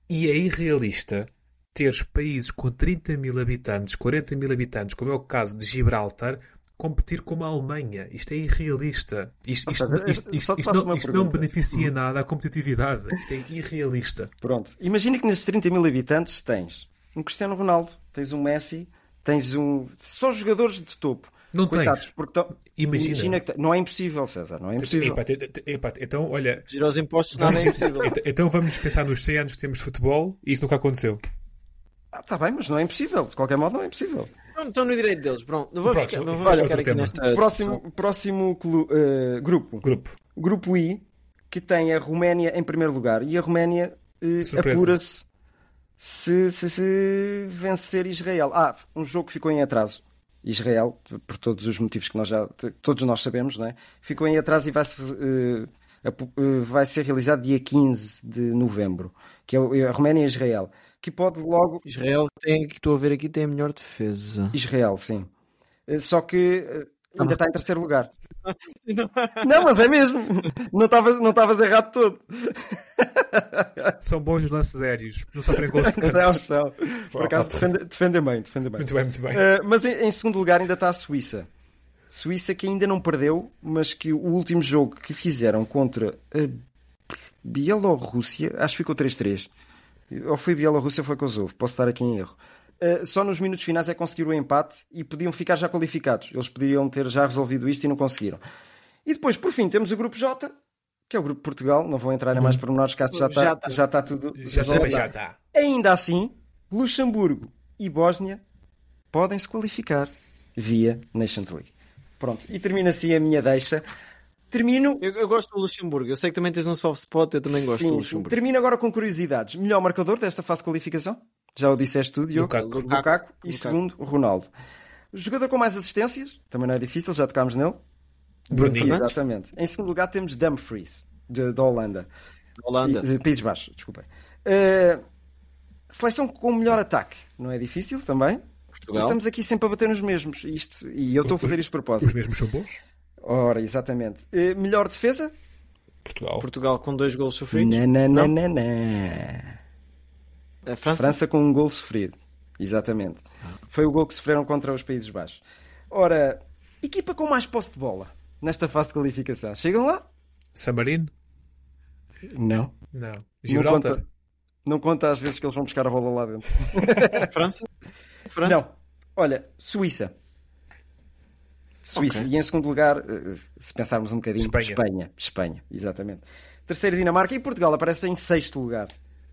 E é irrealista teres países com 30 mil habitantes, 40 mil habitantes, como é o caso de Gibraltar, competir com a Alemanha. Isto é irrealista. Isto, isto, isto, isto, isto não, beneficia nada à competitividade. Isto é irrealista. Pronto. Imagina que nesses 30 mil habitantes tens um Cristiano Ronaldo, tens um Messi, tens um. Só jogadores de topo. Não Coitados, tens. porque tão... Imagina. Imagina que... Não é impossível, César. Não é impossível. Epá, epá, então, olha. Girar os impostos nada é impossível. *laughs* então vamos pensar nos 100 anos que temos de futebol e isso nunca aconteceu. Ah, tá bem, mas não é impossível. De qualquer modo, não é impossível. Não estão no direito deles. Pronto, não vou Pronto, ficar, não vou é ficar aqui nesta. Próximo, próximo clu- eh, grupo. Grupo. Grupo I, que tem a Roménia em primeiro lugar. E a Roménia Surpresa. apura-se se, se, se vencer Israel. Ah, um jogo que ficou em atraso. Israel, por todos os motivos que nós já todos nós sabemos, não é? ficou em atraso e vai, -se, apu- eh, vai ser realizado dia 15 de novembro, que é a Roménia e Israel, que pode logo Israel tem, que estou a ver aqui, tem a melhor defesa. Israel, sim. Eh, Só que eh, ainda está em terceiro lugar. Não, mas é mesmo. Não estavas não errado todo. São bons lances aéreos. Não sofrem gols de *laughs* São, são. Por acaso defende, defendem bem, defendem bem. Muito bem, muito bem. Eh, mas em, em segundo lugar ainda está a Suíça. Suíça que ainda não perdeu, mas que o último jogo que fizeram contra a Bielorrússia, acho que ficou 3-3. Ou foi Bielorrússia ou foi Kosovo, posso estar aqui em erro. Eh, só nos minutos finais é conseguir o empate e podiam ficar já qualificados. Eles poderiam ter já resolvido isto e não conseguiram. E depois, por fim, temos o grupo J, que é o grupo Portugal. Não vou entrar em mais pormenores, que acho que já está, Já está. já está tudo Já já está. Ainda assim, Luxemburgo e Bósnia podem se qualificar via Nations League. Pronto, e termina assim a minha deixa. Termino. Eu, eu gosto do Luxemburgo. Eu sei que também tens um soft spot, eu também gosto Sim, do sim. Luxemburgo. Termino agora com curiosidades. Melhor marcador desta fase de qualificação? Já o disseste tu, Diogo. Lukaku. Lukaku. E Lukaku. segundo, Ronaldo. O jogador com mais assistências, também não é difícil, já tocámos nele. Bruninho. Exatamente. Em segundo lugar temos Dumfries, de- da Holanda. Holanda. E- de Países Baixos, desculpem. Uh, seleção com melhor ataque, não é difícil também? Portugal. Estamos aqui sempre a bater nos mesmos. Isto, e eu estou a fazer isto de Os propósito. mesmos são bons? Ora, exatamente. Uh, melhor defesa? Portugal. Portugal com dois gols sofridos. Não, não, Não? não, não, não. A França? França com um gol sofrido. Exatamente. Foi o gol que sofreram contra os Países Baixos. Ora, equipa com mais posse de bola nesta fase de qualificação. Chegam lá? San Marino? Não. Não. Não Gibraltar? conta, não conta às vezes que eles vão buscar a bola lá dentro. *laughs* França? França? Não. Olha, Suíça. Suíça. Ok. E em segundo lugar, eh, se pensarmos um bocadinho, Espanha. Espanha. Espanha, exatamente. Terceiro, Dinamarca. E Portugal aparece em sexto lugar.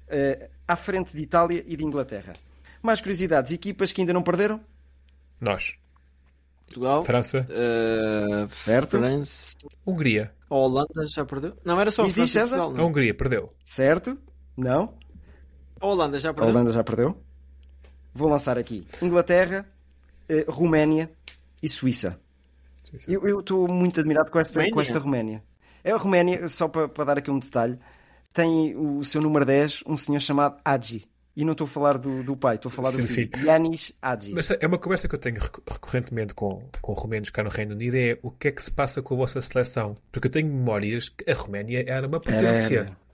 eh, à frente de Itália e de Inglaterra. Mais curiosidades. Equipas que ainda não perderam? Nós. Portugal? França? Uh, Certo. França. Hungria. A Holanda já perdeu? Não, era só a diz, França e? Portugal. A Não. Hungria perdeu. Certo? Não? A Holanda já A perdeu? Holanda já perdeu. Vou lançar aqui. Inglaterra, eh, Roménia e Suíça. Eu estou muito admirado com esta, com Roménia? esta Roménia. É a Roménia, só para, para dar aqui um detalhe, tem o seu número 10, um senhor chamado Agi. E não estou a falar do, do pai, estou a falar Sim, do filho. Yanis Agi. Mas é uma conversa que eu tenho recorrentemente com, com romenos cá no Reino Unido é o que é que se passa com a vossa seleção? Porque eu tenho memórias que a Roménia era uma potência. Era.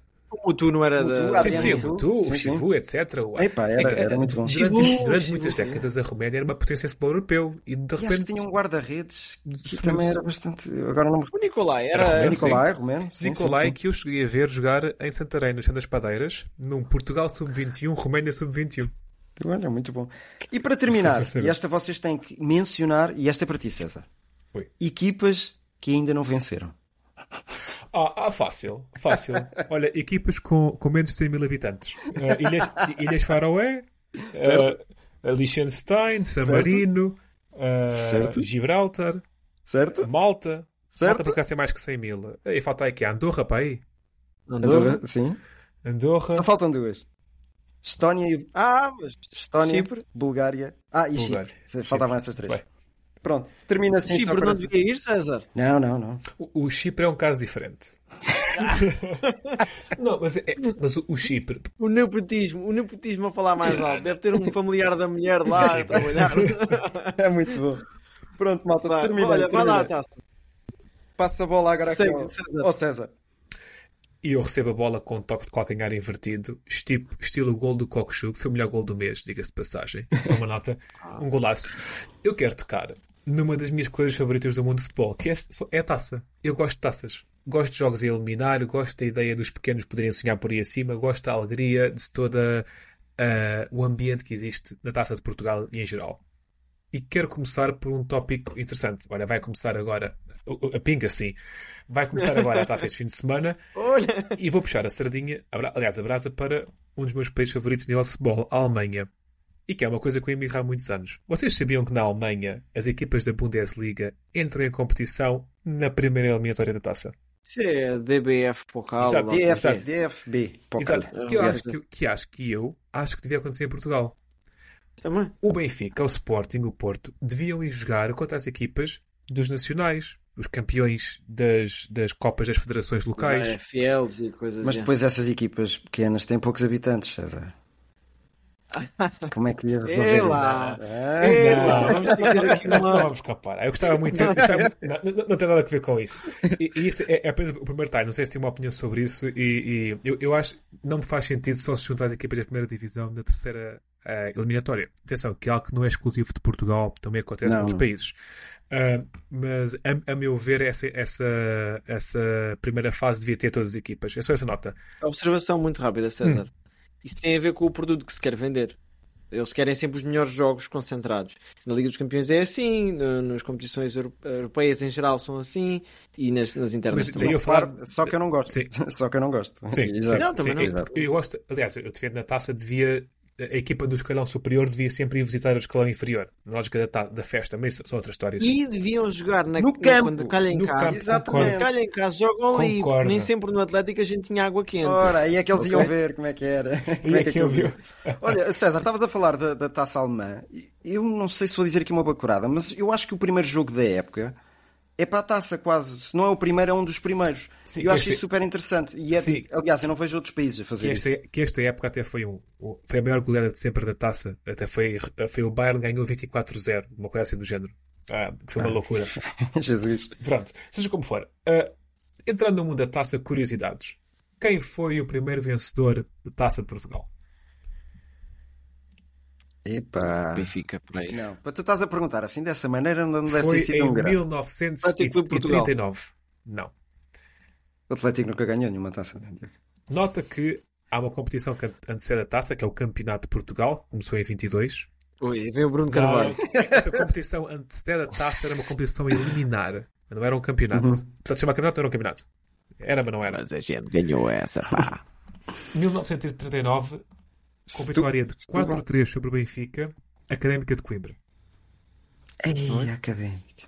O tu não era da. Sim, sim, Mutu. o tu, Sim, o. Chivu, etc. Epá, era- É era muito bom. Durante, Chivu, durante Chivu, muitas décadas a Roménia era uma potência de futebol europeu e de E acho que repente tinha um guarda-redes que Sim. também era bastante. Agora não me O Nicolai Era era. romeno, Nicolai, romeno. sim, Nicolai sim. que eu cheguei a ver jogar em Santarém, no Chão das Padeiras, num Portugal sub-21, Roménia sub-21. Olha, muito bom. E para terminar, e esta vocês têm que mencionar, e esta é para ti, César. Oi. Equipas que ainda não venceram. Ah, ah, fácil, fácil. *laughs* Olha, equipas com, com menos de 100 mil habitantes. Eh, Ilhas, Ilhas Faroé, Certo. eh, Liechtenstein, San Certo. Marino, Certo. Gibraltar, Certo? Malta. Certo? Malta por acaso tem mais que 100 mil. E falta aqui a Andorra, para aí. Andorra. Andorra, sim. Andorra. Só faltam duas. Estónia e Ah, mas. Estónia, Chipre. Bulgária. Ah, e Bulgária. Chipre. Faltavam Chipre. essas três. Bem. Pronto, termina assim. só Chipre para- não devia ir, César? Não, não, não. O, o Chipre é um caso diferente. *laughs* não, mas, é- mas o, o Chipre. O nepotismo, o nepotismo a falar mais alto. Deve ter um familiar da mulher lá a trabalhar. É muito bom. Pronto, malta, vai, termina. Olha, termina. vai lá, taça. Passa a bola agora aqui ao César. Ao César. E eu recebo a bola com um toque de calcanhar invertido, estilo, estilo gol do Cockshub, foi o melhor gol do mês, diga-se de passagem. Só uma nota, um golaço. Eu quero tocar numa das minhas coisas favoritas do mundo de futebol, que é, é a taça. Eu gosto de taças. Gosto de jogos a eliminar, gosto da ideia dos pequenos poderem sonhar por aí acima, gosto da alegria, de toda uh, o ambiente que existe na Taça de Portugal e em geral. E quero começar por um tópico interessante. Olha, vai começar agora, a pinga sim, vai começar agora a taça este fim de semana *laughs* Olha. e vou puxar a sardinha, aliás, a brasa para um dos meus países favoritos de nível de futebol, a Alemanha. E que é uma coisa que eu emigrei há muitos anos. Vocês sabiam que na Alemanha as equipas da Bundesliga entram em competição na primeira eliminatória da taça? Isso é DBF Pokal. Exato, DF, exato. DFB Pokal. Exato. Que, eu acho que, que acho que eu acho que devia acontecer em Portugal. Também. O Benfica, o Sporting, o Porto deviam ir jogar contra as equipas dos nacionais, os campeões das, das Copas das Federações Locais. É, fiels e coisas Mas depois essas equipas pequenas têm poucos habitantes, César. Como é que ia resolver lá. isso? É, não, vamos aqui uma... não vamos escapar. Eu gostava muito. Eu gostava, não, não, não, tem nada a ver com isso. E, e isso é, é apenas o primeiro time. Não sei se tem uma opinião sobre isso. E, e eu, eu acho não me faz sentido só se juntar as equipas da primeira divisão na terceira uh, eliminatória. Atenção, que é algo que não é exclusivo de Portugal, também acontece em outros países. Uh, mas a, a, meu ver, essa, essa, essa primeira fase devia ter todas as equipas. É só essa nota. Observação muito rápida, César. Hum. Isso tem a ver com o produto que se quer vender. Eles querem sempre os melhores jogos concentrados. Na Liga dos Campeões é assim, no, nas competições europeias em geral são assim e nas, nas internas também. Eu falar... Só que eu não gosto. Sim. *laughs* Só que eu não gosto. Sim. Exato. Não, também Sim. não. Eu, eu gosto, aliás, eu defendo na taça devia a equipa do escalão superior devia sempre ir visitar o escalão inferior. Na lógica da, da festa, mas são outras histórias. E deviam jogar na, no campo. quando calha em no casa. Campo, Exatamente. concordo. Calha em casa, jogam ali. Nem sempre no Atlético a gente tinha água quente. Ora, aí é que eles Ok. iam ver como é que era. *laughs* Como E é que aquilo aquilo viu. Olha, César, estavas a falar da, da taça alemã. Eu não sei se vou dizer aqui uma bacurada, mas eu acho que o primeiro jogo da época é para a taça quase. Se não é o primeiro, é um dos primeiros. Sim, eu acho este- isso super interessante. E é, aliás, eu não vejo outros países a Que fazer esta, que esta época até foi um, foi a maior goleada de sempre da taça. Até foi, foi o Bayern ganhou 24-0, uma coisa assim do género. Ah, que foi uma loucura. isso. *laughs* Jesus. Pronto, seja como for. Ah, entrando no mundo da taça, curiosidades. Quem foi o primeiro vencedor da taça de Portugal? Epá. Benfica, por aí. Não, para tu estás a perguntar assim dessa maneira, não deve foi ter sido em um grande. 1939. Não. O Atlético nunca ganhou nenhuma taça. Nota que há uma competição que antecede a taça, que é o Campeonato de Portugal, que começou em 22. Oi, vem o Bruno Carvalho. Essa competição antecede a taça era uma competição eliminar. Não era um campeonato. Uhum. Apesar de chamar campeonato, não era um campeonato. Era, mas não era. Mas a gente ganhou essa, pá. *laughs* 1939, com vitória de 4-3 sobre o Benfica, Académica de Coimbra. Ei, académica.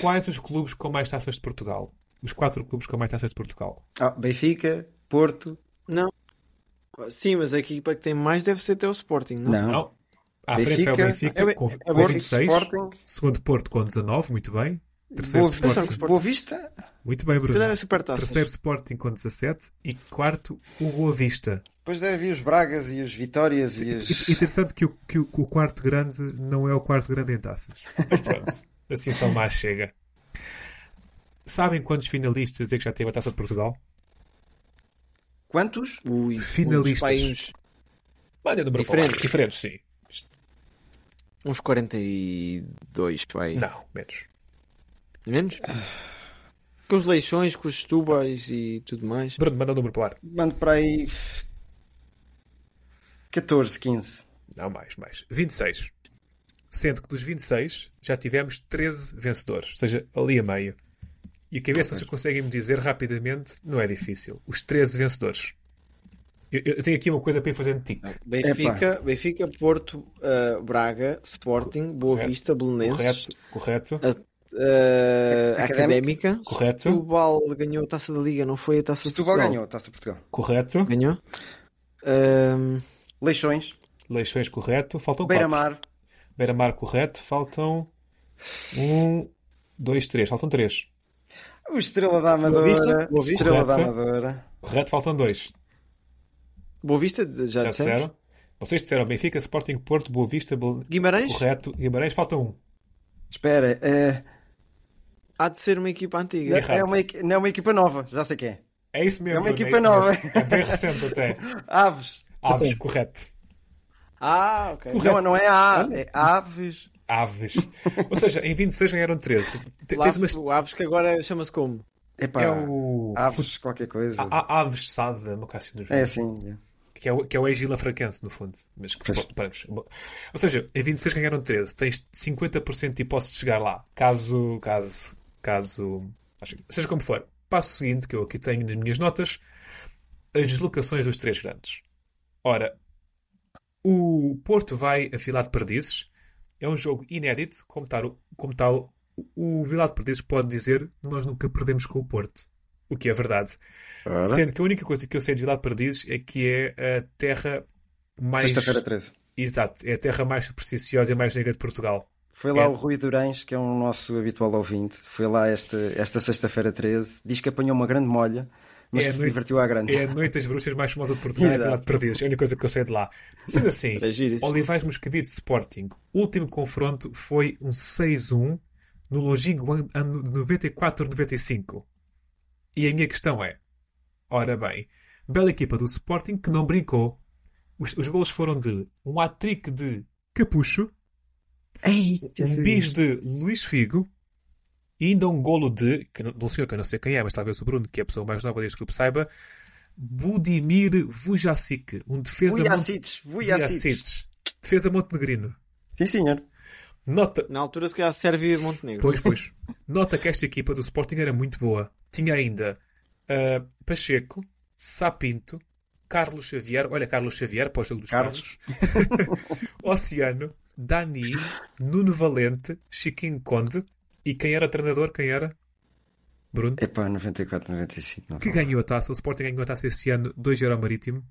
Quais os clubes com mais taças de Portugal? Os quatro clubes com mais taças de Portugal. Ah, Benfica, Porto. Não. Sim, mas a equipa que tem mais deve ser até o Sporting, não? Não. Não. À frente vai o Benfica, Benfica é- com, é com Benfica, 26. Sporting. Segundo Porto com 19, muito bem. Terceiro Boa, Sporting. Boa Vista. Muito bem, Se Bruno. calhar é super taças. Terceiro Sporting com 17 e quarto o Boa Vista. Depois deve vir os Bragas e os Vitórias e os. Interessante que o, que, o, que o quarto grande não é o quarto grande em taças. Mas pronto, assim só mais chega. Sabem quantos finalistas é que já teve a taça de Portugal? Quantos? Ui, Finalistas. uns, Olha, número Diferentes. diferente. Diferentes, sim. uns 42, pá, aí. Não, menos. Menos? Com os leixões, com os tubas e tudo mais. Bruno, manda o número para o ar. Mando para aí. 14, 15. Não, mais, mais. 26. Sendo que dos 26 já tivemos 13 vencedores. Ou seja, ali a meio. E a se vocês conseguem me dizer rapidamente, não é difícil. Os 13 vencedores. Eu, eu tenho aqui uma coisa para ir fazendo tique. Benfica, Benfica Porto, uh, Braga, Sporting, Boa Correto. Vista, Belenenses, Correto, correto. uh, Académica. Académica. Correto. Setúbal ganhou a taça da Liga, não foi a taça de Setúbal Portugal. ganhou, Taça de Portugal. Correto. Ganhou? Um, Leixões. Leixões, correto. Faltam quatro. Beira-Mar. Beira-Mar, correto. Faltam um, dois, três. Faltam três. O Estrela da Amadora. Boa Vista. Estrela da Correto. Amadora. Correto, faltam dois. Boa Vista, já, Já dissemos? disseram? Vocês disseram Benfica, Sporting, Porto, Boa Vista, Bel... Guimarães? correto. Guimarães, falta um. Espera, é... há de ser uma equipa antiga. Não, é uma, não é uma equipa nova, já sei quem é. É isso mesmo. É uma equipa é nova. Mesmo. É bem recente até. *laughs* Aves. Aves, correto. Ah, ok. Correto. Não, não é A, é Aves. Aves. Ou seja, em 26 ganharam 13. Tens umas... O Aves que agora chama-se como? Epá, é o... Aves qualquer coisa. A, a, Aves Sada, uma assim É assim, é. Que é o, que é o ex-Gila Fraquense, no fundo. Mas que, Ou seja, em 26 ganharam 13. Tens 50% de hipótese de chegar lá. Caso, caso, caso... Seja como for. Passo seguinte, que eu aqui tenho nas minhas notas, as deslocações dos três grandes. Ora, o Porto vai a Vilar de Perdizes. É um jogo inédito, como tal, como tal o Vilar de Perdizes pode dizer nós nunca perdemos com o Porto. O que é verdade. Ora. Sendo que a única coisa que eu sei de Vilar de Perdizes é que é a terra mais... Sexta-feira 13. Exato. É a terra mais supersticiosa e mais negra de Portugal. Foi lá é. o Rui Durães, que é um nosso habitual ouvinte. Foi lá esta, esta sexta-feira 13. Diz que apanhou uma grande molha mas é que se noite, divertiu à grande. É a Noite das Bruxas mais famosa de Portugal, é de Perdidos. É a única coisa que eu sei de lá. Sendo assim, Olivais Moscavide Sporting, o último confronto foi um 6-1 no longínquo ano 94-95. E a minha questão é: ora bem, bela equipa do Sporting que não brincou. Os, os golos foram de um hat-trick de Capucho, Ei, um bis de Luís Figo e ainda um golo de, que, de um senhor que eu não sei quem é, mas talvez o Bruno, que é a pessoa mais nova deste grupo, saiba, Budimir Vujacic, um defesa... Vujacic, Vujacic. Defesa montenegrino. Sim, senhor. Nota... Na altura se calhar Sérvia Montenegro. Pois, pois. Nota que esta equipa do Sporting era muito boa. Tinha ainda uh, Pacheco, Sapinto, Carlos Xavier, olha Carlos Xavier para o jogo dos Carlos, *laughs* Oceano, Dani, Nuno Valente, Chiquinho Conde, e quem era treinador? Quem era? Bruno? Epá, 94, 95. Não que ganhou a taça? O Sporting ganhou a taça este ano 2 ao Marítimo.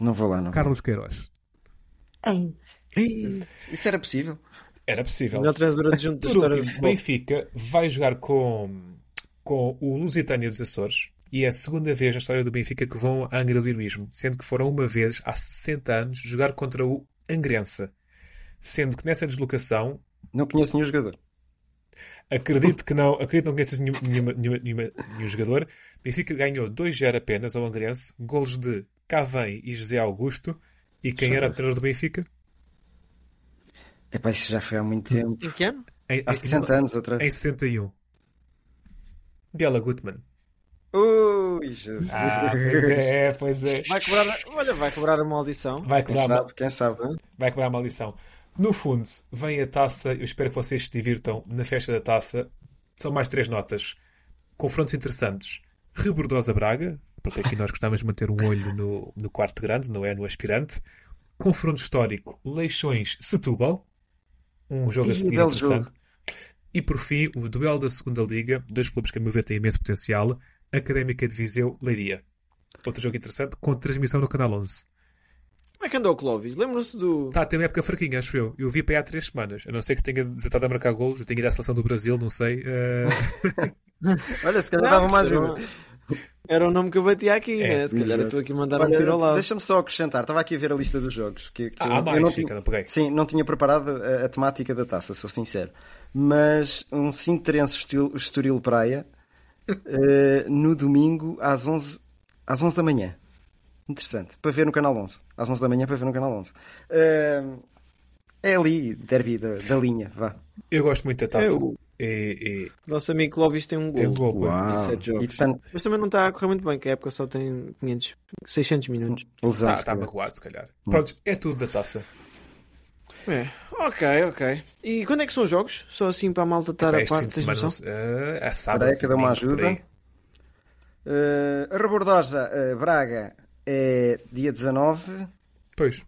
Não vou lá, não. Carlos Queiroz. Ei. Isso era possível? Era possível. Melhor treinador adjunto da história do Benfica vai jogar com, com o Lusitânia dos Açores e é a segunda vez na história do Benfica que vão a Angra do Heroísmo, sendo que foram uma vez, há 60 anos, jogar contra o Angrense. Sendo que nessa deslocação. Não conheço nenhum jogador. Acredito que não, acredito que não conheças nenhum, nenhuma, nenhuma, nenhuma, nenhum jogador. Benfica ganhou 2-0 apenas ao Angrense, golos de Cavém e José Augusto. E quem era o treinador do Benfica? Epá, isso já foi há muito tempo. Em que ano? Em, há 60 em, anos atrás. Em 61. Biela Gutmann. Ui, Jesus. Ah, pois é, pois é. Vai cobrar, olha, vai cobrar a maldição. Vai cobrar, quem sabe, quem sabe. Vai cobrar a maldição. No fundo, vem a taça. Eu espero que vocês se divirtam na festa da taça. São mais três notas. Confrontos interessantes. Rebordosa Braga, porque aqui nós gostávamos de manter um olho no, no quarto grande, não é no aspirante. Confronto histórico. Leixões Setúbal. Um jogo e a seguir interessante. Jogo. E por fim, o duelo da segunda Liga. Dois clubes que, a meu ver, têm imenso potencial. Académica de Viseu, Leiria. Outro jogo interessante, com transmissão no Canal 11. Como é que andou o Clovis? Lembram-se do. Está, tem uma época fraquinha, acho eu. Eu vi para aí há três semanas. A não ser que tenha desatado a marcar golos. Eu tenho ido à seleção do Brasil, não sei. Uh... *laughs* Olha, se calhar dava uma ajuda. Era o nome que eu batia aqui, é, né? Se calhar estou aqui a mandar um tiro ao lado. Deixa-me só acrescentar. Estava aqui a ver a lista dos jogos. Que, que ah, eu, mais, eu não tinha, não peguei. Sim, não tinha preparado a, a, temática da taça, sou sincero. Mas um Sinterense Estoril, Estoril Praia uh, no domingo às 11, às 11 da manhã. Interessante. Para ver no canal 11. Às 11 da manhã para ver no canal 11. Uh, é ali, derby da, da linha. Vá. Eu gosto muito da taça. Eu... E, e... Nosso amigo Clovis tem um gol. Tem um gol em 7 jogos. Portanto... Mas também não está a correr muito bem, que a época só tem 500, 600 minutos. Está, está magoado, se calhar. Hum. Pronto, é tudo da taça. É. Ok, ok. E quando é que são os jogos? Só assim para a malta estar a parte, tens noção? Uh, é sábado. Espera aí que dá uma ajuda. Uh, a Rebordosa, uh, Braga, é dia 19. Pois.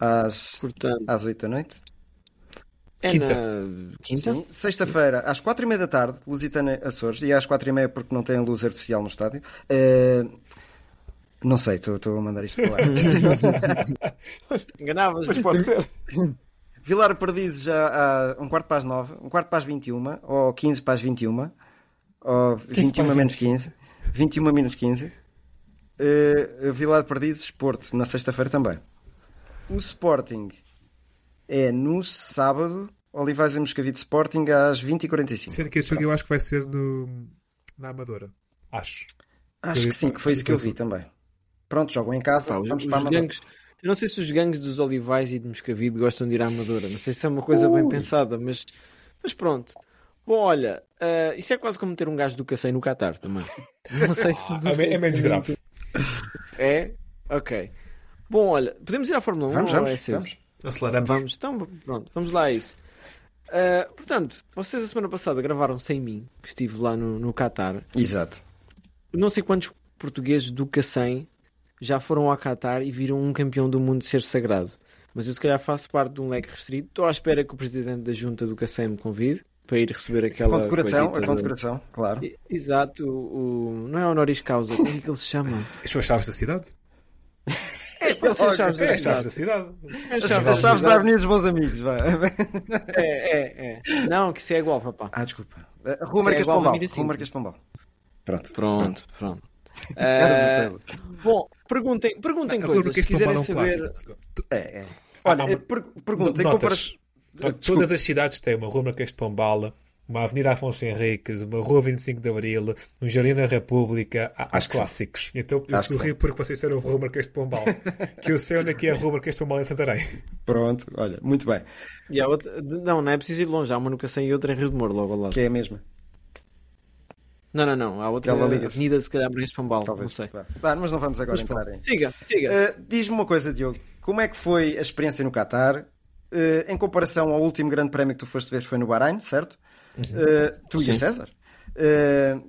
Às, Portanto, às 8 da noite. É quinta. Na... Quinta? Sexta-feira, às 4 e meia da tarde, Lusitana Açores. E às 4 e meia porque não tem luz artificial no estádio. Uh, não sei, estou a mandar isto para lá. *laughs* Enganavas, mas pode ser. Vilar Perdizes já há um quarto para as 9, um quarto para as 21, ou 15 para as 21, ou 21 menos 15, 21 menos 15. Uh, Vilar Perdizes, Porto, na sexta-feira também. O Sporting é no sábado, Olivais em Moscavide Sporting às 20h45. Sendo que esse jogo eu acho que vai ser no, na Amadora. Acho. Acho que sim, que foi isso que eu vi também. Pronto, jogam em casa, Pá, vamos para a Amadora. Eu não sei se os gangues dos Olivais e de Moscavide gostam de ir à Amadora. Não sei se é uma coisa uh. bem pensada, mas, mas pronto. Bom, olha, uh, isso é quase como ter um gajo do Cacém no Qatar também. *laughs* Não sei se. Não é, sei é menos grave. É? Ok. Bom, olha, podemos ir à Fórmula 1 vamos, ou vamos, é cedo? Vamos. Aceleramos. Vamos, então pronto, vamos lá a isso. Uh, portanto, vocês a semana passada gravaram sem mim, que estive lá no, no Qatar. Exato. Não sei quantos portugueses do Cacém já foram ao Qatar e viram um campeão do mundo ser sagrado. Mas eu se calhar faço parte de um leque restrito. Estou à espera que o presidente da junta do Cacém me convide para ir receber aquela. Condecoração, a condecoração, claro. Exato, o, não é honoris causa, como é que ele se chama? As suas chaves da cidade? É, pode ser chaves da é, cidade. chaves da cidade. É As chaves, chaves da Avenida dos Bons Amigos, vai. É, é, é. Não, que isso é igual, papá. Ah, desculpa. Rua Marques é Pombal. Rua Marques Pombal. Pronto, pronto, pronto. *laughs* Uh, bom, perguntem, perguntem não, coisas se quiserem saber. É, é. Olha, ah, per perguntem comparações. Todas as cidades têm uma rua Marquês de Pombala, uma Avenida Afonso Henriques, uma Rua 25 de Abril, um Jardim da República, há clássicos. Sim. Então por isso rio porque vocês disseram Rua Marquês de Pombal. que eu sei onde é que é a Rua Marquês de Pombal em Santarém. *laughs* Pronto, olha, muito bem. E a outra, não, não é preciso ir longe, há uma no Cacém e outra em Rio de Moro, logo ao lado. Que é a mesma. Não, não, não. Há outra avenida, se calhar, Marquês de Pombal. Talvez. Não sei. Tá, mas não vamos agora mas, entrar em. Siga, siga. Uh, Diz-me uma coisa, Diogo. Como é que foi a experiência no Qatar? Uh, em comparação ao último grande prémio que tu foste ver, foi no Bahrein, certo? Uhum. Uh, tu Sim. e o César. Uh,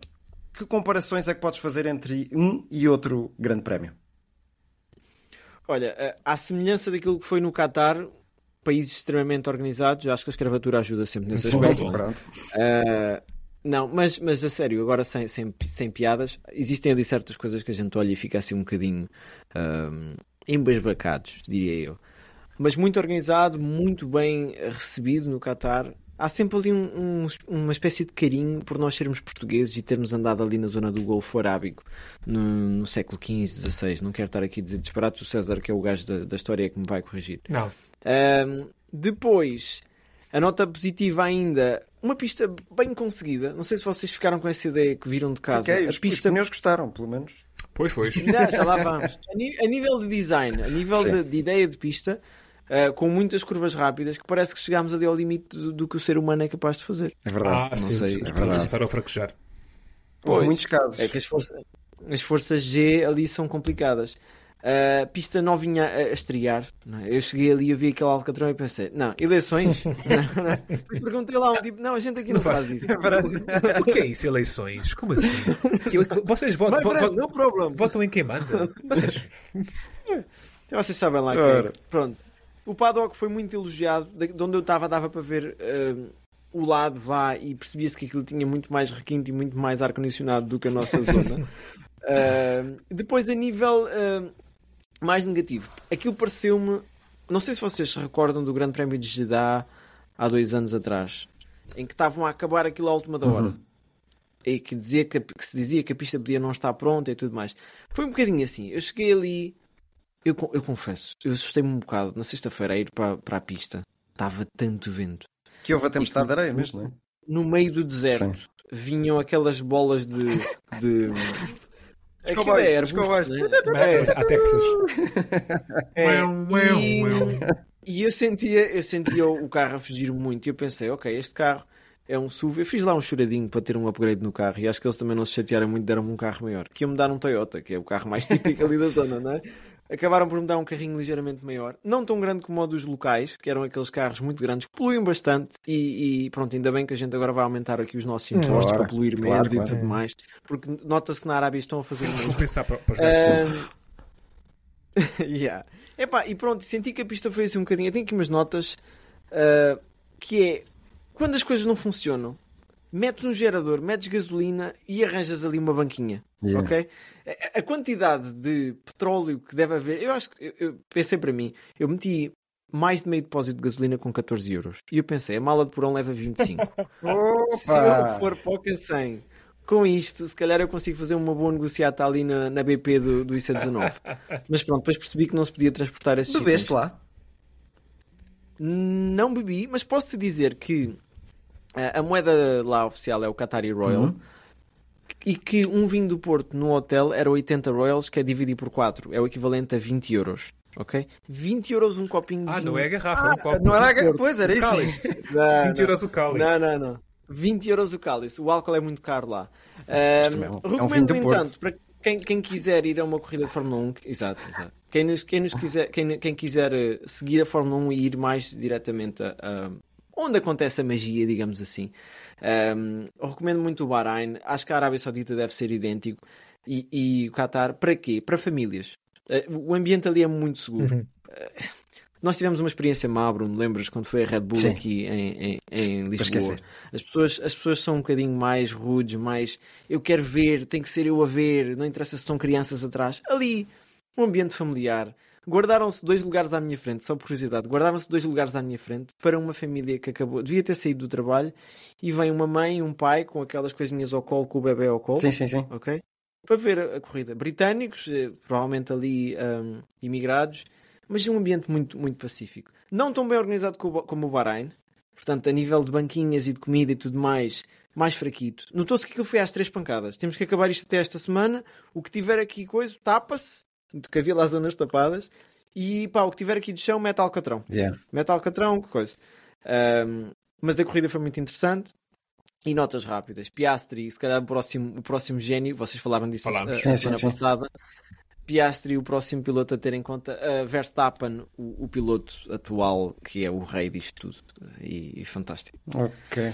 que comparações é que podes fazer entre um e outro grande prémio? Olha, à semelhança daquilo que foi no Qatar, países extremamente organizados, acho que a escravatura ajuda sempre nesse aspecto. Pronto. Uh, não, mas, mas a sério, agora sem, sem, sem piadas, existem ali certas coisas que a gente olha e fica assim um bocadinho um, embasbacados, diria eu. Mas muito organizado, muito bem recebido no Qatar. Há sempre ali um, um, uma espécie de carinho por nós sermos portugueses e termos andado ali na zona do Golfo Arábico no, no século XV, XVI. Não quero estar aqui a dizer disparate, o César, que é o gajo da, da história, é que me vai corrigir. Não. Um, depois, a nota positiva ainda, uma pista bem conseguida. Não sei se vocês ficaram com essa ideia que viram de casa. Okay, os, a pista... os pneus gostaram, pelo menos. Pois, pois. Não, já lá vamos. A, nível de design, a nível de, de, ideia de pista, uh, com muitas curvas rápidas, que parece que chegámos ali ao limite do, do, que o ser humano é capaz de fazer. É verdade. Ah, não sim, sei. É verdade. começar a fraquejar. Houve muitos casos. É que as, força, as forças G ali são complicadas. Uh, pista novinha a, a estrear. É? Eu cheguei ali, eu vi aquele alcatrão e pensei: não, eleições? não, *laughs* não. *laughs* Perguntei lá um tipo: não, a gente aqui não, não faz, faz isso. *laughs* o que é isso, eleições? Como assim? Vocês votam, Mas, votam, votam em quem manda? Vocês. Vocês sabem lá que é. Pronto. O paddock foi muito elogiado. De onde eu estava, dava para ver. Uh, o lado vá e percebia-se que aquilo tinha muito mais requinte e muito mais ar-condicionado do que a nossa *laughs* zona. Uh, depois, a nível uh, mais negativo. Aquilo pareceu-me. Não sei se vocês se recordam do Grande Prémio de Jeddah há dois anos atrás, em que estavam a acabar aquilo à última da hora. Uhum. E que, dizia que, que, se dizia que a pista podia não estar pronta e tudo mais. Foi um bocadinho assim. Eu cheguei ali, eu, eu confesso, eu assustei-me um bocado na sexta-feira a ir para, para a pista. Estava tanto vento. Que houve a tempestade de areia mesmo, não é? No meio do deserto. Sim. Vinham aquelas bolas de, de *laughs* Aquilo é arbustos, né? é. A Texas. *laughs* É. E, e, eu sentia, eu sentia o carro a fugir muito e eu pensei, ok, este carro é um SUV. Eu fiz lá um choradinho para ter um upgrade no carro e acho que eles também não se chatearam muito, deram-me um carro maior. Que iam-me dar um Toyota, que é o carro mais *laughs* típico ali da zona, não é? Acabaram por me dar um carrinho ligeiramente maior, não tão grande como o dos locais, que eram aqueles carros muito grandes que poluem bastante. E, e pronto, ainda bem que a gente agora vai aumentar aqui os nossos impostos claro, para poluir claro, menos claro, e tudo mais, porque nota-se que na Arábia estão a fazer Vou pensar para, para os uh... *laughs* yeah. Epá, e pronto, senti que a pista foi assim um bocadinho. Eu tenho aqui umas notas uh, que é quando as coisas não funcionam, metes um gerador, metes gasolina e arranjas ali uma banquinha. Yeah. Ok? A quantidade de petróleo que deve haver, eu acho que eu pensei para mim, eu meti mais de meio depósito de gasolina com 14 euros. E eu pensei, a mala de porão leva 25. *laughs* Se eu for pouca 100 com isto, se calhar eu consigo fazer uma boa negociata ali na, na BP do, do IC19. *laughs* Mas pronto, depois percebi que não se podia transportar esses Bebeste lá? Não bebi, mas posso-te dizer que a, a moeda lá oficial é o Qatari Royal. Uhum. E que um vinho do Porto no hotel era 80 Royals, que é dividido por 4. É o equivalente a 20 euros ok? 20 euros um copinho de Ah, não é a garrafa, ah, é um copo. Não era a garrafa, pois era isso. *laughs* Não, 20 euros o cálice. Não, não, não. 20 euros o cálice. O álcool é muito caro lá. Um, recomendo, é um no entanto, para quem, quem, quiser ir a uma corrida de Fórmula 1, exato, exato. Quem, nos, quem, nos quiser, quem, quem quiser eh, seguir a Fórmula 1 e ir mais diretamente a, a onde acontece a magia, digamos assim, um, recomendo muito o Bahrein. Acho que a Arábia Saudita deve ser idêntico. E, e o Qatar, para quê? Para famílias. Eh, o ambiente ali é muito seguro. Uhum. Eh, nós tivemos uma experiência má, Bruno, lembras quando foi a Red Bull Sim. aqui em, em, em Lisboa? As pessoas, as pessoas são um bocadinho mais rudes, mais eu quero ver, tem que ser eu a ver, não interessa se estão crianças atrás. Ali, um ambiente familiar. Guardaram-se dois lugares à minha frente, só por curiosidade, guardaram-se dois lugares à minha frente para uma família que acabou, devia ter saído do trabalho e vem uma mãe e um pai com aquelas coisinhas ao colo, com o bebê ao colo. Sim, sim, sim. Ok? para ver a corrida. Britânicos, eh, provavelmente ali um, imigrados, mas um ambiente muito, muito pacífico. Não tão bem organizado como o Bahrein, portanto, a nível de banquinhas e de comida e tudo mais, mais fraquito. Notou-se que aquilo foi às três pancadas. Temos que acabar isto até esta semana. O que tiver aqui coisa, tapa-se, que havia lá zonas tapadas, e pá, o que tiver aqui de chão, mete alcatrão. Yeah. Mete alcatrão, que coisa. Um, mas a corrida foi muito interessante. E notas rápidas. Piastri, se calhar o próximo, o próximo gênio, vocês falaram disso a, a sim, semana sim, passada. Piastri, o próximo piloto a ter em conta. Uh, Verstappen, o, o, piloto atual, que é o rei disto tudo. E, e fantástico. Ok.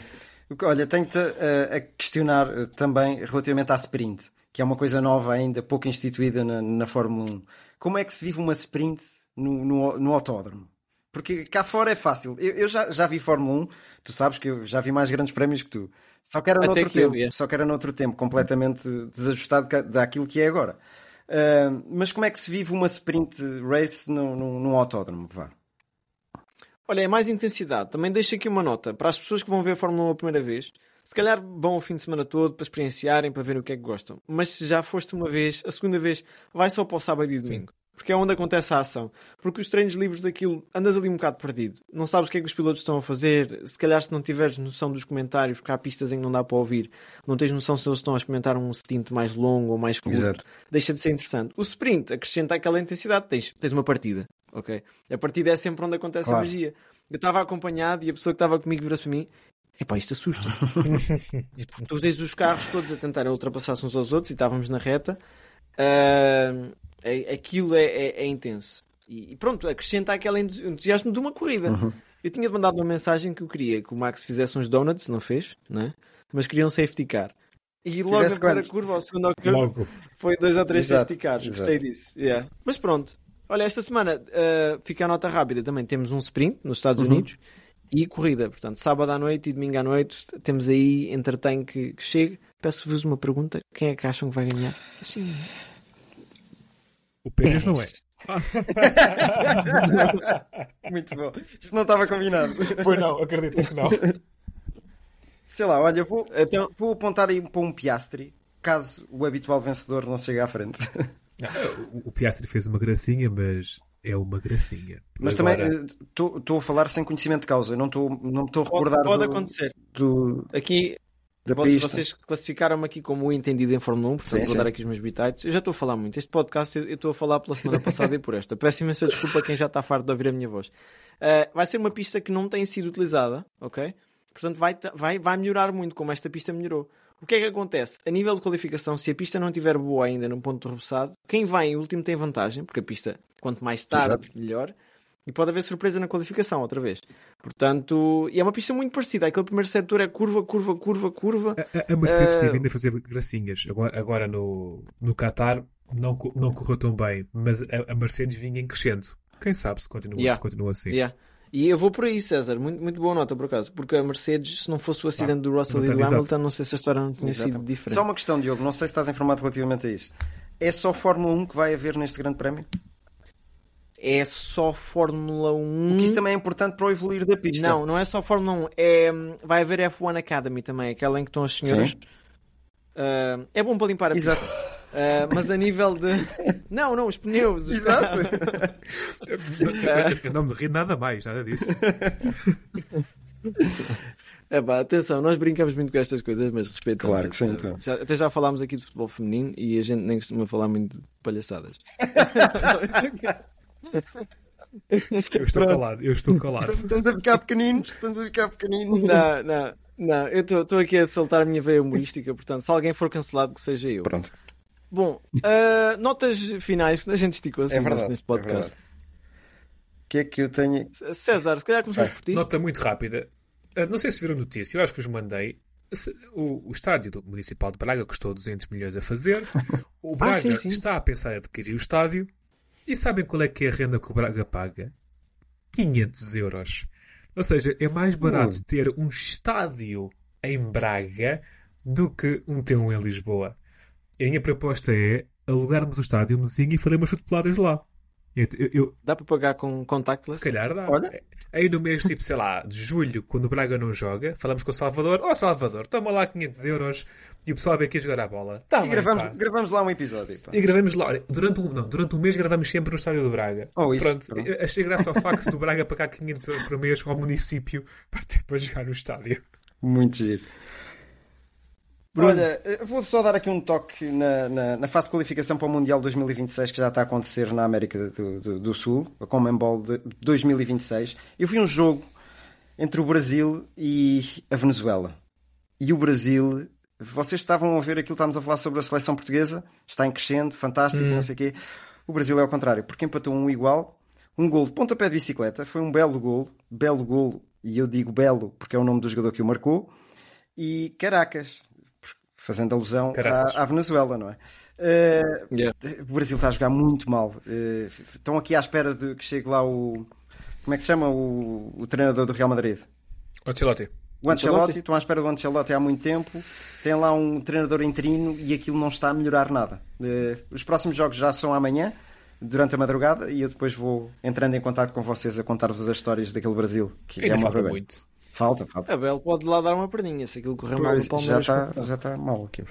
Olha, tenho-te uh, a questionar uh, também relativamente à sprint, que é uma coisa nova ainda, pouco instituída na, na Fórmula 1. Como é que se vive uma sprint no, no, no autódromo? Porque cá fora é fácil. Eu, eu já, já vi Fórmula 1, tu sabes que eu já vi mais grandes prémios que tu. Só que era noutro tempo, eu, só que era noutro tempo, completamente desajustado daquilo que é agora. Uh, mas como é que se vive uma sprint race num, num autódromo? Vá. Olha, é mais intensidade. Também deixo aqui uma nota para as pessoas que vão ver a Fórmula 1 a primeira vez. Se calhar vão o fim de semana todo para experienciarem, para verem o que é que gostam. Mas se já foste uma vez, a segunda vez, vai só para o sábado e domingo porque é onde acontece a ação. Porque os treinos livres daquilo, andas ali um bocado perdido. Não sabes o que é que os pilotos estão a fazer. Se calhar, se não tiveres noção dos comentários, porque há pistas em que não dá para ouvir, não tens noção se eles estão a experimentar um stint mais longo ou mais curto. Exato. Deixa de ser interessante. O sprint acrescenta aquela intensidade, tens, tens uma partida. ok? A partida é sempre onde acontece claro. a magia. Eu estava acompanhado e a pessoa que estava comigo virou-se para mim. Epá, isto assusta. *laughs* tu tens os carros todos a tentarem ultrapassar-se uns aos outros e estávamos na reta. Uh, aquilo é, é, é intenso. E, e, pronto, acrescenta aquele entusiasmo de uma corrida. Uhum. Eu tinha mandado uma mensagem que eu queria que o Max fizesse uns donuts, não fez, né? mas queria um safety car. E logo Tivesse a primeira curva, ao segundo curva, foi dois ou três exato, safety cars. Exato. Gostei disso. Yeah. Mas pronto. Olha, esta semana uh, fica a nota rápida. Também temos um sprint nos Estados uhum. Unidos e corrida. Portanto, sábado à noite e domingo à noite temos aí entretém que, que chegue. Peço-vos uma pergunta: quem é que acham que vai ganhar? Assim, o Pérez não é. *laughs* Muito bom. Isto não estava combinado. Pois não, acredito que não. Sei lá, olha, vou, então, vou apontar aí para um Piastri, caso o habitual vencedor não chegue à frente. o Piastri fez uma gracinha, mas é uma gracinha. Mas Agora... também estou uh, a falar sem conhecimento de causa, não estou não a recordar. Pode, pode do, acontecer. Do... Aqui vocês, vocês classificaram-me aqui como o entendido em Fórmula 1, portanto sim, vou sim. dar aqui os meus bitites. Eu já estou a falar muito. Este podcast eu estou a falar pela semana passada e por esta. Peço imensa desculpa a quem já está farto de ouvir a minha voz. Uh, vai ser uma pista que não tem sido utilizada, ok? Portanto, vai, vai, vai melhorar muito como esta pista melhorou. O que é que acontece? A nível de qualificação, se a pista não estiver boa ainda no ponto de rebuçado, quem vai em último tem vantagem, porque a pista, quanto mais tarde, Exato. melhor. E pode haver surpresa na qualificação outra vez. Portanto, e é uma pista muito parecida. Aquele primeiro setor é curva, curva, curva, curva. A, a Mercedes uh... teve ainda a fazer gracinhas. Agora, agora no, no Qatar não, não correu tão bem, mas a, a Mercedes vinha em crescendo. Quem sabe se continua, yeah. se continua assim. Yeah. E eu vou por aí, César. Muito, muito boa nota, por acaso. Porque a Mercedes, se não fosse o acidente ah, do Russell e do Hamilton, não sei se a história não tinha Exato. sido diferente. Só uma questão, Diogo. Não sei se estás informado relativamente a isso. É só Fórmula 1 que vai haver neste grande prémio? é só Fórmula 1. Porque isso também é importante para o evoluir da pista. Não, não é só Fórmula 1. É, vai haver F1 Academy também, aquela em que estão as senhoras. Uh, é bom para limpar a Exato. pista. Uh, mas a nível de. Não, não, os pneus. Os Exato. não me ri nada mais, nada disso. *laughs* É pá, atenção, nós brincamos muito com estas coisas, mas respeito. Claro que sim, então. já, até já falámos aqui de futebol feminino e a gente nem costuma falar muito de palhaçadas. *laughs* eu estou calado, eu estou calado. Estamos a ficar pequeninos, estamos a ficar pequeninos. Não, não, não, eu estou aqui a saltar a minha veia humorística, portanto, se alguém for cancelado, que seja eu. Pronto. Bom, uh, notas finais, a gente esticou assim é verdade, neste podcast. É o que é que eu tenho? César, se calhar começamos por ti. Nota muito rápida. Uh, não sei se viram notícia, eu acho que vos mandei. O, o estádio do Municipal de Braga custou 200 milhões a fazer. *laughs* O Braga ah, sim, sim. está a pensar em adquirir o estádio. E sabem qual é que é a renda que o Braga paga? 500 euros. Ou seja, é mais barato uh. ter um estádio em Braga do que um T1 em Lisboa. A minha proposta é alugarmos o estádio mesinho e faremos futeboladas lá. Eu, eu, dá para pagar com contactless? Se calhar dá. Olha. Aí no mês, tipo, sei lá, de julho, quando o Braga não joga, falamos com o Salvador: Ó oh, Salvador, toma lá 500 euros e o pessoal vem aqui jogar a bola. Tá e bem, gravamos, gravamos lá um episódio. Pá. E gravamos lá. Durante um, não, durante um mês gravamos sempre no estádio do Braga. Oh, isso, pronto, pronto. achei graça ao facto do Braga pagar 500 euros por mês ao município *laughs* para, ter, para jogar no estádio. Muito giro. Bruno. Olha, vou só dar aqui um toque na, na, na, fase de qualificação para o Mundial 2026 que já está a acontecer na América do, do, do Sul, a Comembol de 2026. Eu vi um jogo entre o Brasil e a Venezuela. E o Brasil, vocês estavam a ver aquilo que estávamos a falar sobre a seleção portuguesa, está em crescendo, fantástico, hum. não sei o quê. O Brasil é ao contrário, porque empatou um igual, um gol de pontapé de bicicleta, foi um belo gol, belo gol, e eu digo belo porque é o nome do jogador que o marcou. E Caracas, fazendo alusão à, à, Venezuela, não é? Uh, yeah. O Brasil está a jogar muito mal. Uh, estão aqui à espera de que chegue lá o. Como é que se chama o, o treinador do Real Madrid? O Ancelotti. O Ancelotti, estão à espera do Ancelotti há muito tempo. Tem lá um treinador interino e aquilo não está a melhorar nada. Uh, os próximos jogos já são amanhã, durante a madrugada, e eu depois vou entrando em contato com vocês a contar-vos as histórias daquele Brasil. Que Ainda é uma falta muito. Falta, falta. A Bel pode lá dar uma perninha se aquilo correr mal no Palmeiras. Já está, já está mal aquilo.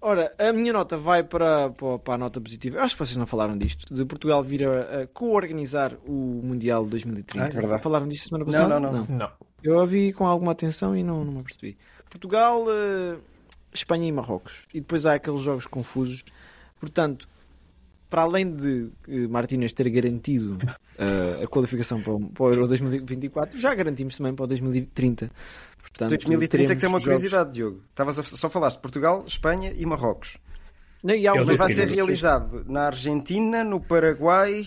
Ora, a minha nota vai para, para a nota positiva. Eu acho que vocês não falaram disto. De Portugal vir a, a co-organizar o Mundial 2030. Ah, é verdade. Falaram disto semana passada? Não, não, não. não. Eu ouvi com alguma atenção e não, não me apercebi. Portugal, uh, Espanha e Marrocos. E depois há aqueles jogos confusos. Portanto, para além de uh, Martínez ter garantido uh, a qualificação para o, para o Euro 2024, já garantimos também para o 2030. Portanto, 2030 que tem uma curiosidade, Diogo. Estavas a, só falaste de Portugal, Espanha e Marrocos. Não, e Ele vai ser realizado na Argentina, no Paraguai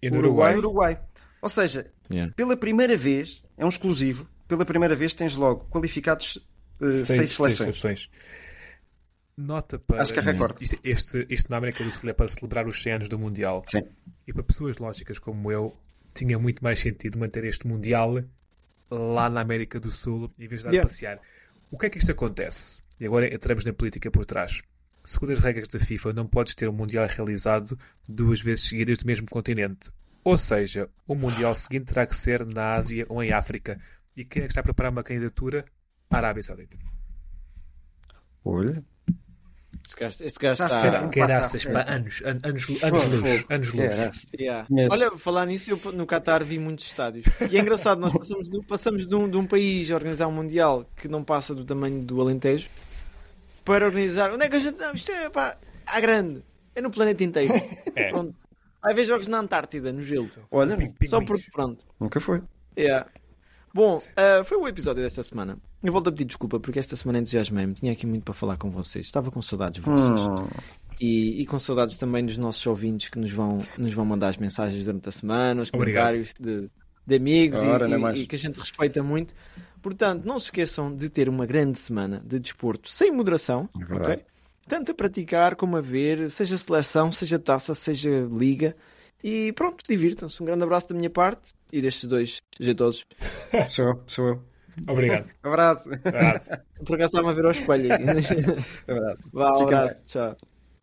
e no Uruguai. Uruguai. Ou seja, yeah. pela primeira vez, é um exclusivo, pela primeira vez tens logo qualificados uh, seis, seis seleções. Seis seleções. Nota para. Acho que é recorde. Isto, este, isto na América do Sul é para celebrar os 100 anos do Mundial. Sim. E para pessoas lógicas como eu, tinha muito mais sentido manter este Mundial lá na América do Sul em vez de dar yeah. a passear. O que é que isto acontece? E agora entramos na política por trás. Segundo as regras da FIFA, não podes ter um Mundial realizado duas vezes seguidas do mesmo continente. Ou seja, o Mundial seguinte terá que ser na Ásia ou em África. E quem é que está a preparar uma candidatura? A Arábia Saudita. Olha, este gajo, este gajo está, está sempre caraças, pá, anos, anos, anos, anos luz, anos luz. Yeah. Olha, falar nisso, eu no Qatar vi muitos estádios. E é engraçado, nós passamos, de, passamos de, um, de um país a organizar um Mundial que não passa do tamanho do Alentejo para organizar. Onde é que a gente. Não, isto é pá, à grande. É no planeta inteiro. *laughs* É. Pronto. Vai haver jogos na Antártida, no gelo. Olha, só porque pronto. Nunca foi. Yeah. Bom, uh, foi o episódio desta semana. Eu volto a pedir desculpa porque esta semana entusiasmei-me. Tinha aqui muito para falar com vocês. Estava com saudades de vocês. Hum. E, e, com saudades também dos nossos ouvintes que nos vão, nos vão mandar as mensagens durante a semana, os comentários de, de, amigos Ora, e, e, e, que a gente respeita muito. Portanto, não se esqueçam de ter uma grande semana de desporto sem moderação. É? Tanto a praticar como a ver, seja seleção, seja taça, seja liga. E pronto, divirtam-se. Um grande abraço da minha parte e destes dois jeitosos. *laughs* sou eu, sou eu. Obrigado. abraço. abraço. Por acaso estava a ver ao espelho. *laughs* abraço. Vá, um abraço. Tchau.